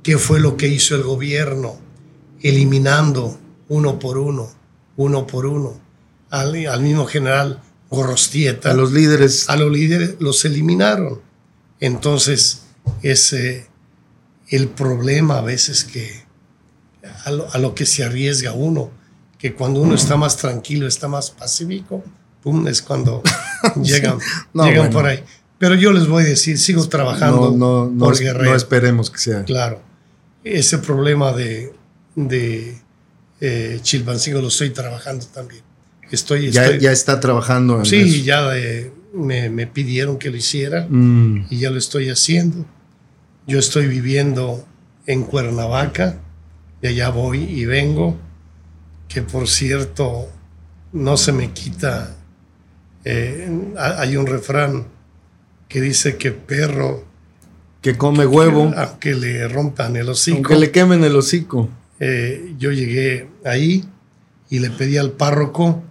¿qué fue lo que hizo el gobierno? Eliminando uno por uno, uno por uno, al, al mismo general Gorostieta, A los líderes. a los líderes los eliminaron. Entonces, es eh, el problema a veces que a lo, a lo que se arriesga uno, que cuando uno está más tranquilo, está más pacífico, pum, es cuando <laughs> llegan, No, llegan bueno. por ahí. Pero yo les voy a decir, sigo trabajando no, no, no, por Guerrero. no esperemos que sea. Claro. Ese problema de, de eh, Chilpancingo lo estoy trabajando también. Estoy, Ya, estoy- ya está trabajando en sí, eso. ya eh, me, me pidieron que lo hiciera Mm, y ya lo estoy haciendo. Yo estoy viviendo en Cuernavaca, y allá voy y vengo, que por cierto no se me quita. eh, ha- hay un refrán que dice que perro, que come huevo. aunque le rompan el hocico, Aunque le quemen el hocico. eh, yo llegué ahí y le pedí al párroco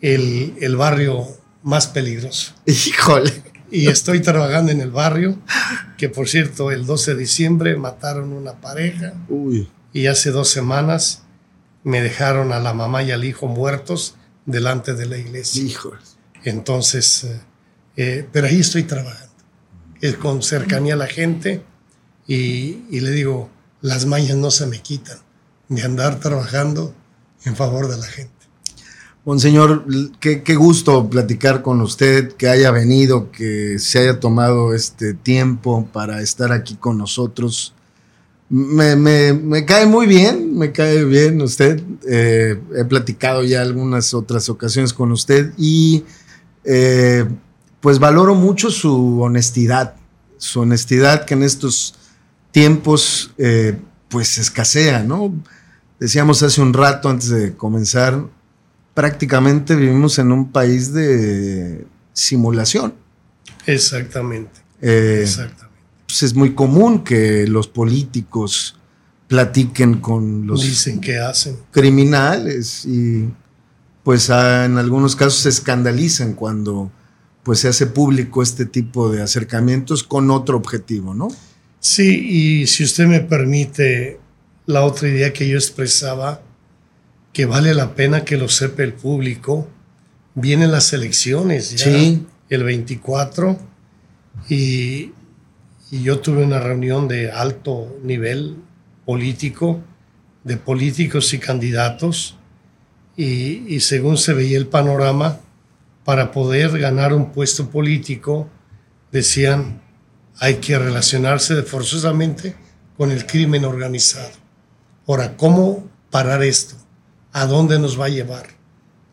el, el barrio más peligroso. Híjole. Y estoy trabajando en el barrio, que por cierto, el 12 de diciembre mataron una pareja Uy. y hace dos semanas me dejaron a la mamá y al hijo muertos delante de la iglesia. Híjole. Entonces, eh, eh, pero ahí estoy trabajando, es con cercanía a la gente y, y le digo, las mañas no se me quitan de andar trabajando en favor de la gente. Monseñor, qué, qué gusto platicar con usted, que haya venido, que se haya tomado este tiempo para estar aquí con nosotros. Me, me- me cae muy bien, me cae bien usted. Eh, he platicado ya algunas otras ocasiones con usted y eh, pues valoro mucho su honestidad, su honestidad que en estos tiempos eh, pues escasea, ¿no? Decíamos hace un rato antes de comenzar, prácticamente vivimos en un país de simulación. Exactamente, exactamente. Pues es muy común que los políticos platiquen con los Dicen que hacen. criminales y pues ah, en algunos casos se escandalizan cuando pues se hace público este tipo de acercamientos con otro objetivo, ¿no? Sí, y si usted me permite, la otra idea que yo expresaba, que vale la pena que lo sepa el público, vienen las elecciones ya, Sí. el 24, y, y yo tuve una reunión de alto nivel político, de políticos y candidatos, y, según se veía el panorama, para poder ganar un puesto político, decían, hay que relacionarse forzosamente con el crimen organizado. Ahora, ¿cómo parar esto? ¿A dónde nos va a llevar?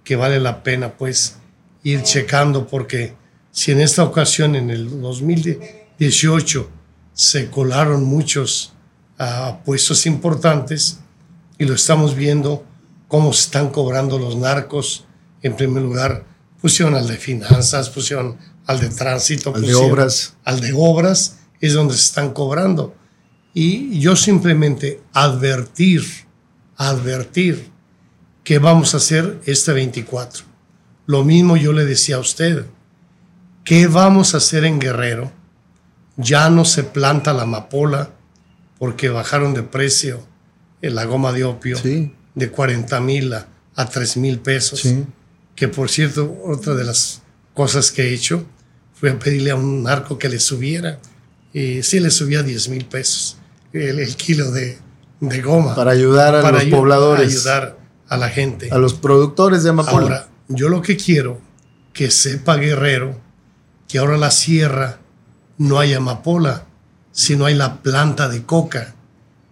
Que vale la pena, pues, ir checando, porque si en esta ocasión, en el 2018, se colaron muchos a puestos importantes y lo estamos viendo cómo se están cobrando los narcos. En primer lugar, pusieron al de finanzas, pusieron al de tránsito, al de obras. Al de obras es donde se están cobrando. Y yo simplemente advertir, advertir que vamos a hacer este 24. Lo mismo yo le decía a usted, ¿qué vamos a hacer en Guerrero? Ya no se planta la amapola porque bajaron de precio la goma de opio de 40 mil a, 3 mil pesos. Que por cierto, otra de las cosas que he hecho fue a pedirle a un narco que le subiera. Y sí le subía 10 mil pesos el, kilo de, goma. Para ayudar a los pobladores. ayudar a la gente. A los productores de amapola. Ahora, yo lo que quiero que sepa Guerrero que ahora la sierra no hay amapola, sino hay la planta de coca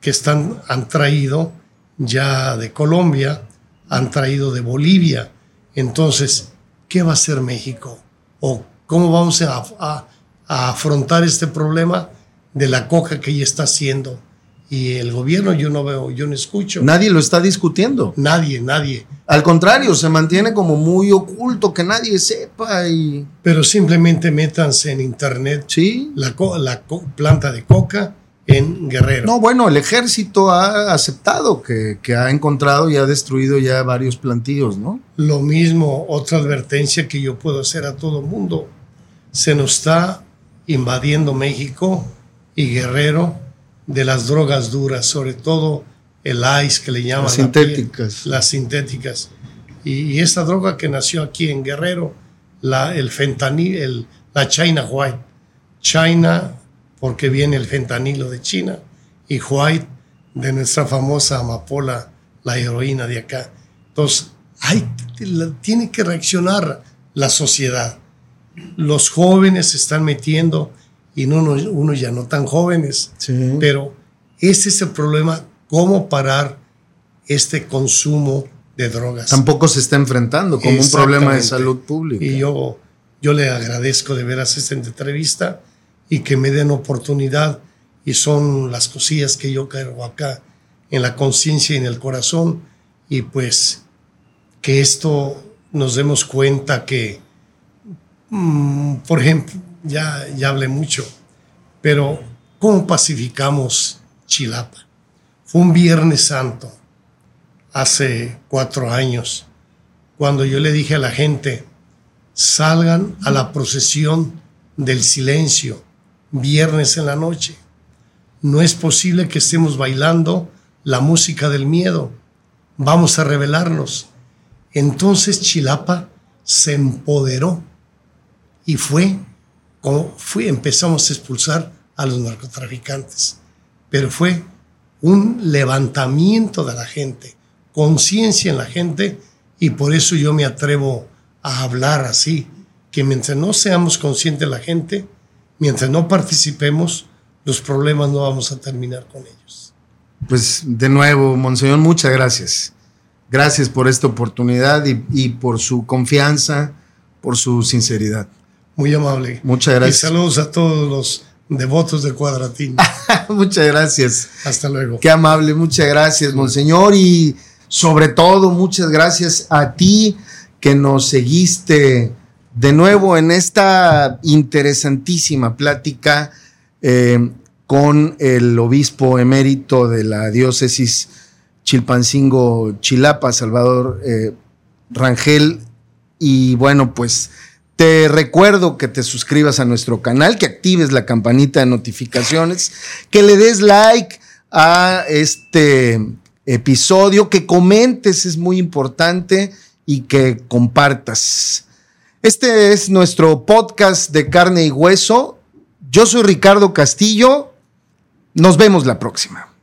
que están, han traído ya de Colombia, han traído de Bolivia. Entonces, ¿qué va a hacer México? ¿O cómo vamos a, a afrontar este problema de la coca que ella está haciendo? Y el gobierno yo no veo, yo no escucho. Nadie lo está discutiendo. Nadie, nadie. Al contrario, se mantiene como muy oculto, que nadie sepa. Y... Pero simplemente métanse en internet ¿Sí? la, la planta de coca en Guerrero. No, bueno, el ejército ha aceptado que, que, ha encontrado y ha destruido ya varios plantíos, ¿no? Lo mismo, otra advertencia que yo puedo hacer a todo mundo. Se nos está invadiendo México y Guerrero de las drogas duras, sobre todo el ice que le llaman. Las sintéticas. las sintéticas. Y, esta droga que nació aquí en Guerrero, la, el fentanil, la China White. China, porque viene el fentanilo de China, y White de nuestra famosa amapola, la heroína de acá. Entonces, hay, tiene que reaccionar la sociedad. Los jóvenes se están metiendo y no, uno ya no tan jóvenes. Pero ese es el problema, cómo parar este consumo de drogas. Tampoco se está enfrentando como un problema de salud pública. Y yo, yo le agradezco de veras esta entrevista y que me den oportunidad y son las cosillas que yo cargo acá en la conciencia y en el corazón y pues que esto nos demos cuenta que, mm, por ejemplo, ya, ya hablé mucho, pero ¿cómo pacificamos Chilapa? Fue un Viernes Santo, hace cuatro años, cuando yo le dije a la gente, salgan a la procesión del silencio, viernes en la noche. No es posible que estemos bailando la música del miedo. Vamos a revelarnos. Entonces Chilapa se empoderó y fue fui, empezamos a expulsar a los narcotraficantes. Pero fue un levantamiento de la gente, conciencia en la gente, y por eso yo me atrevo a hablar así, que mientras no seamos conscientes de la gente, mientras no participemos, los problemas no vamos a terminar con ellos. Pues de nuevo, Monseñor, muchas gracias. Gracias por esta oportunidad y por su confianza, por su sinceridad. Muy amable. Muchas gracias. Y saludos a todos los devotos de Cuadratín. <laughs> muchas gracias. Hasta luego. Qué amable, muchas gracias, Monseñor. Y sobre todo, muchas gracias a ti que nos seguiste de nuevo en esta interesantísima plática eh, con el obispo emérito de la diócesis Chilpancingo Chilapa, Salvador eh, Rangel. Y bueno, pues te recuerdo que te suscribas a nuestro canal, que actives la campanita de notificaciones, que le des like a este episodio, que comentes, es muy importante, y que compartas. Este es nuestro podcast de carne y hueso. Yo soy Ricardo Castillo. Nos vemos la próxima.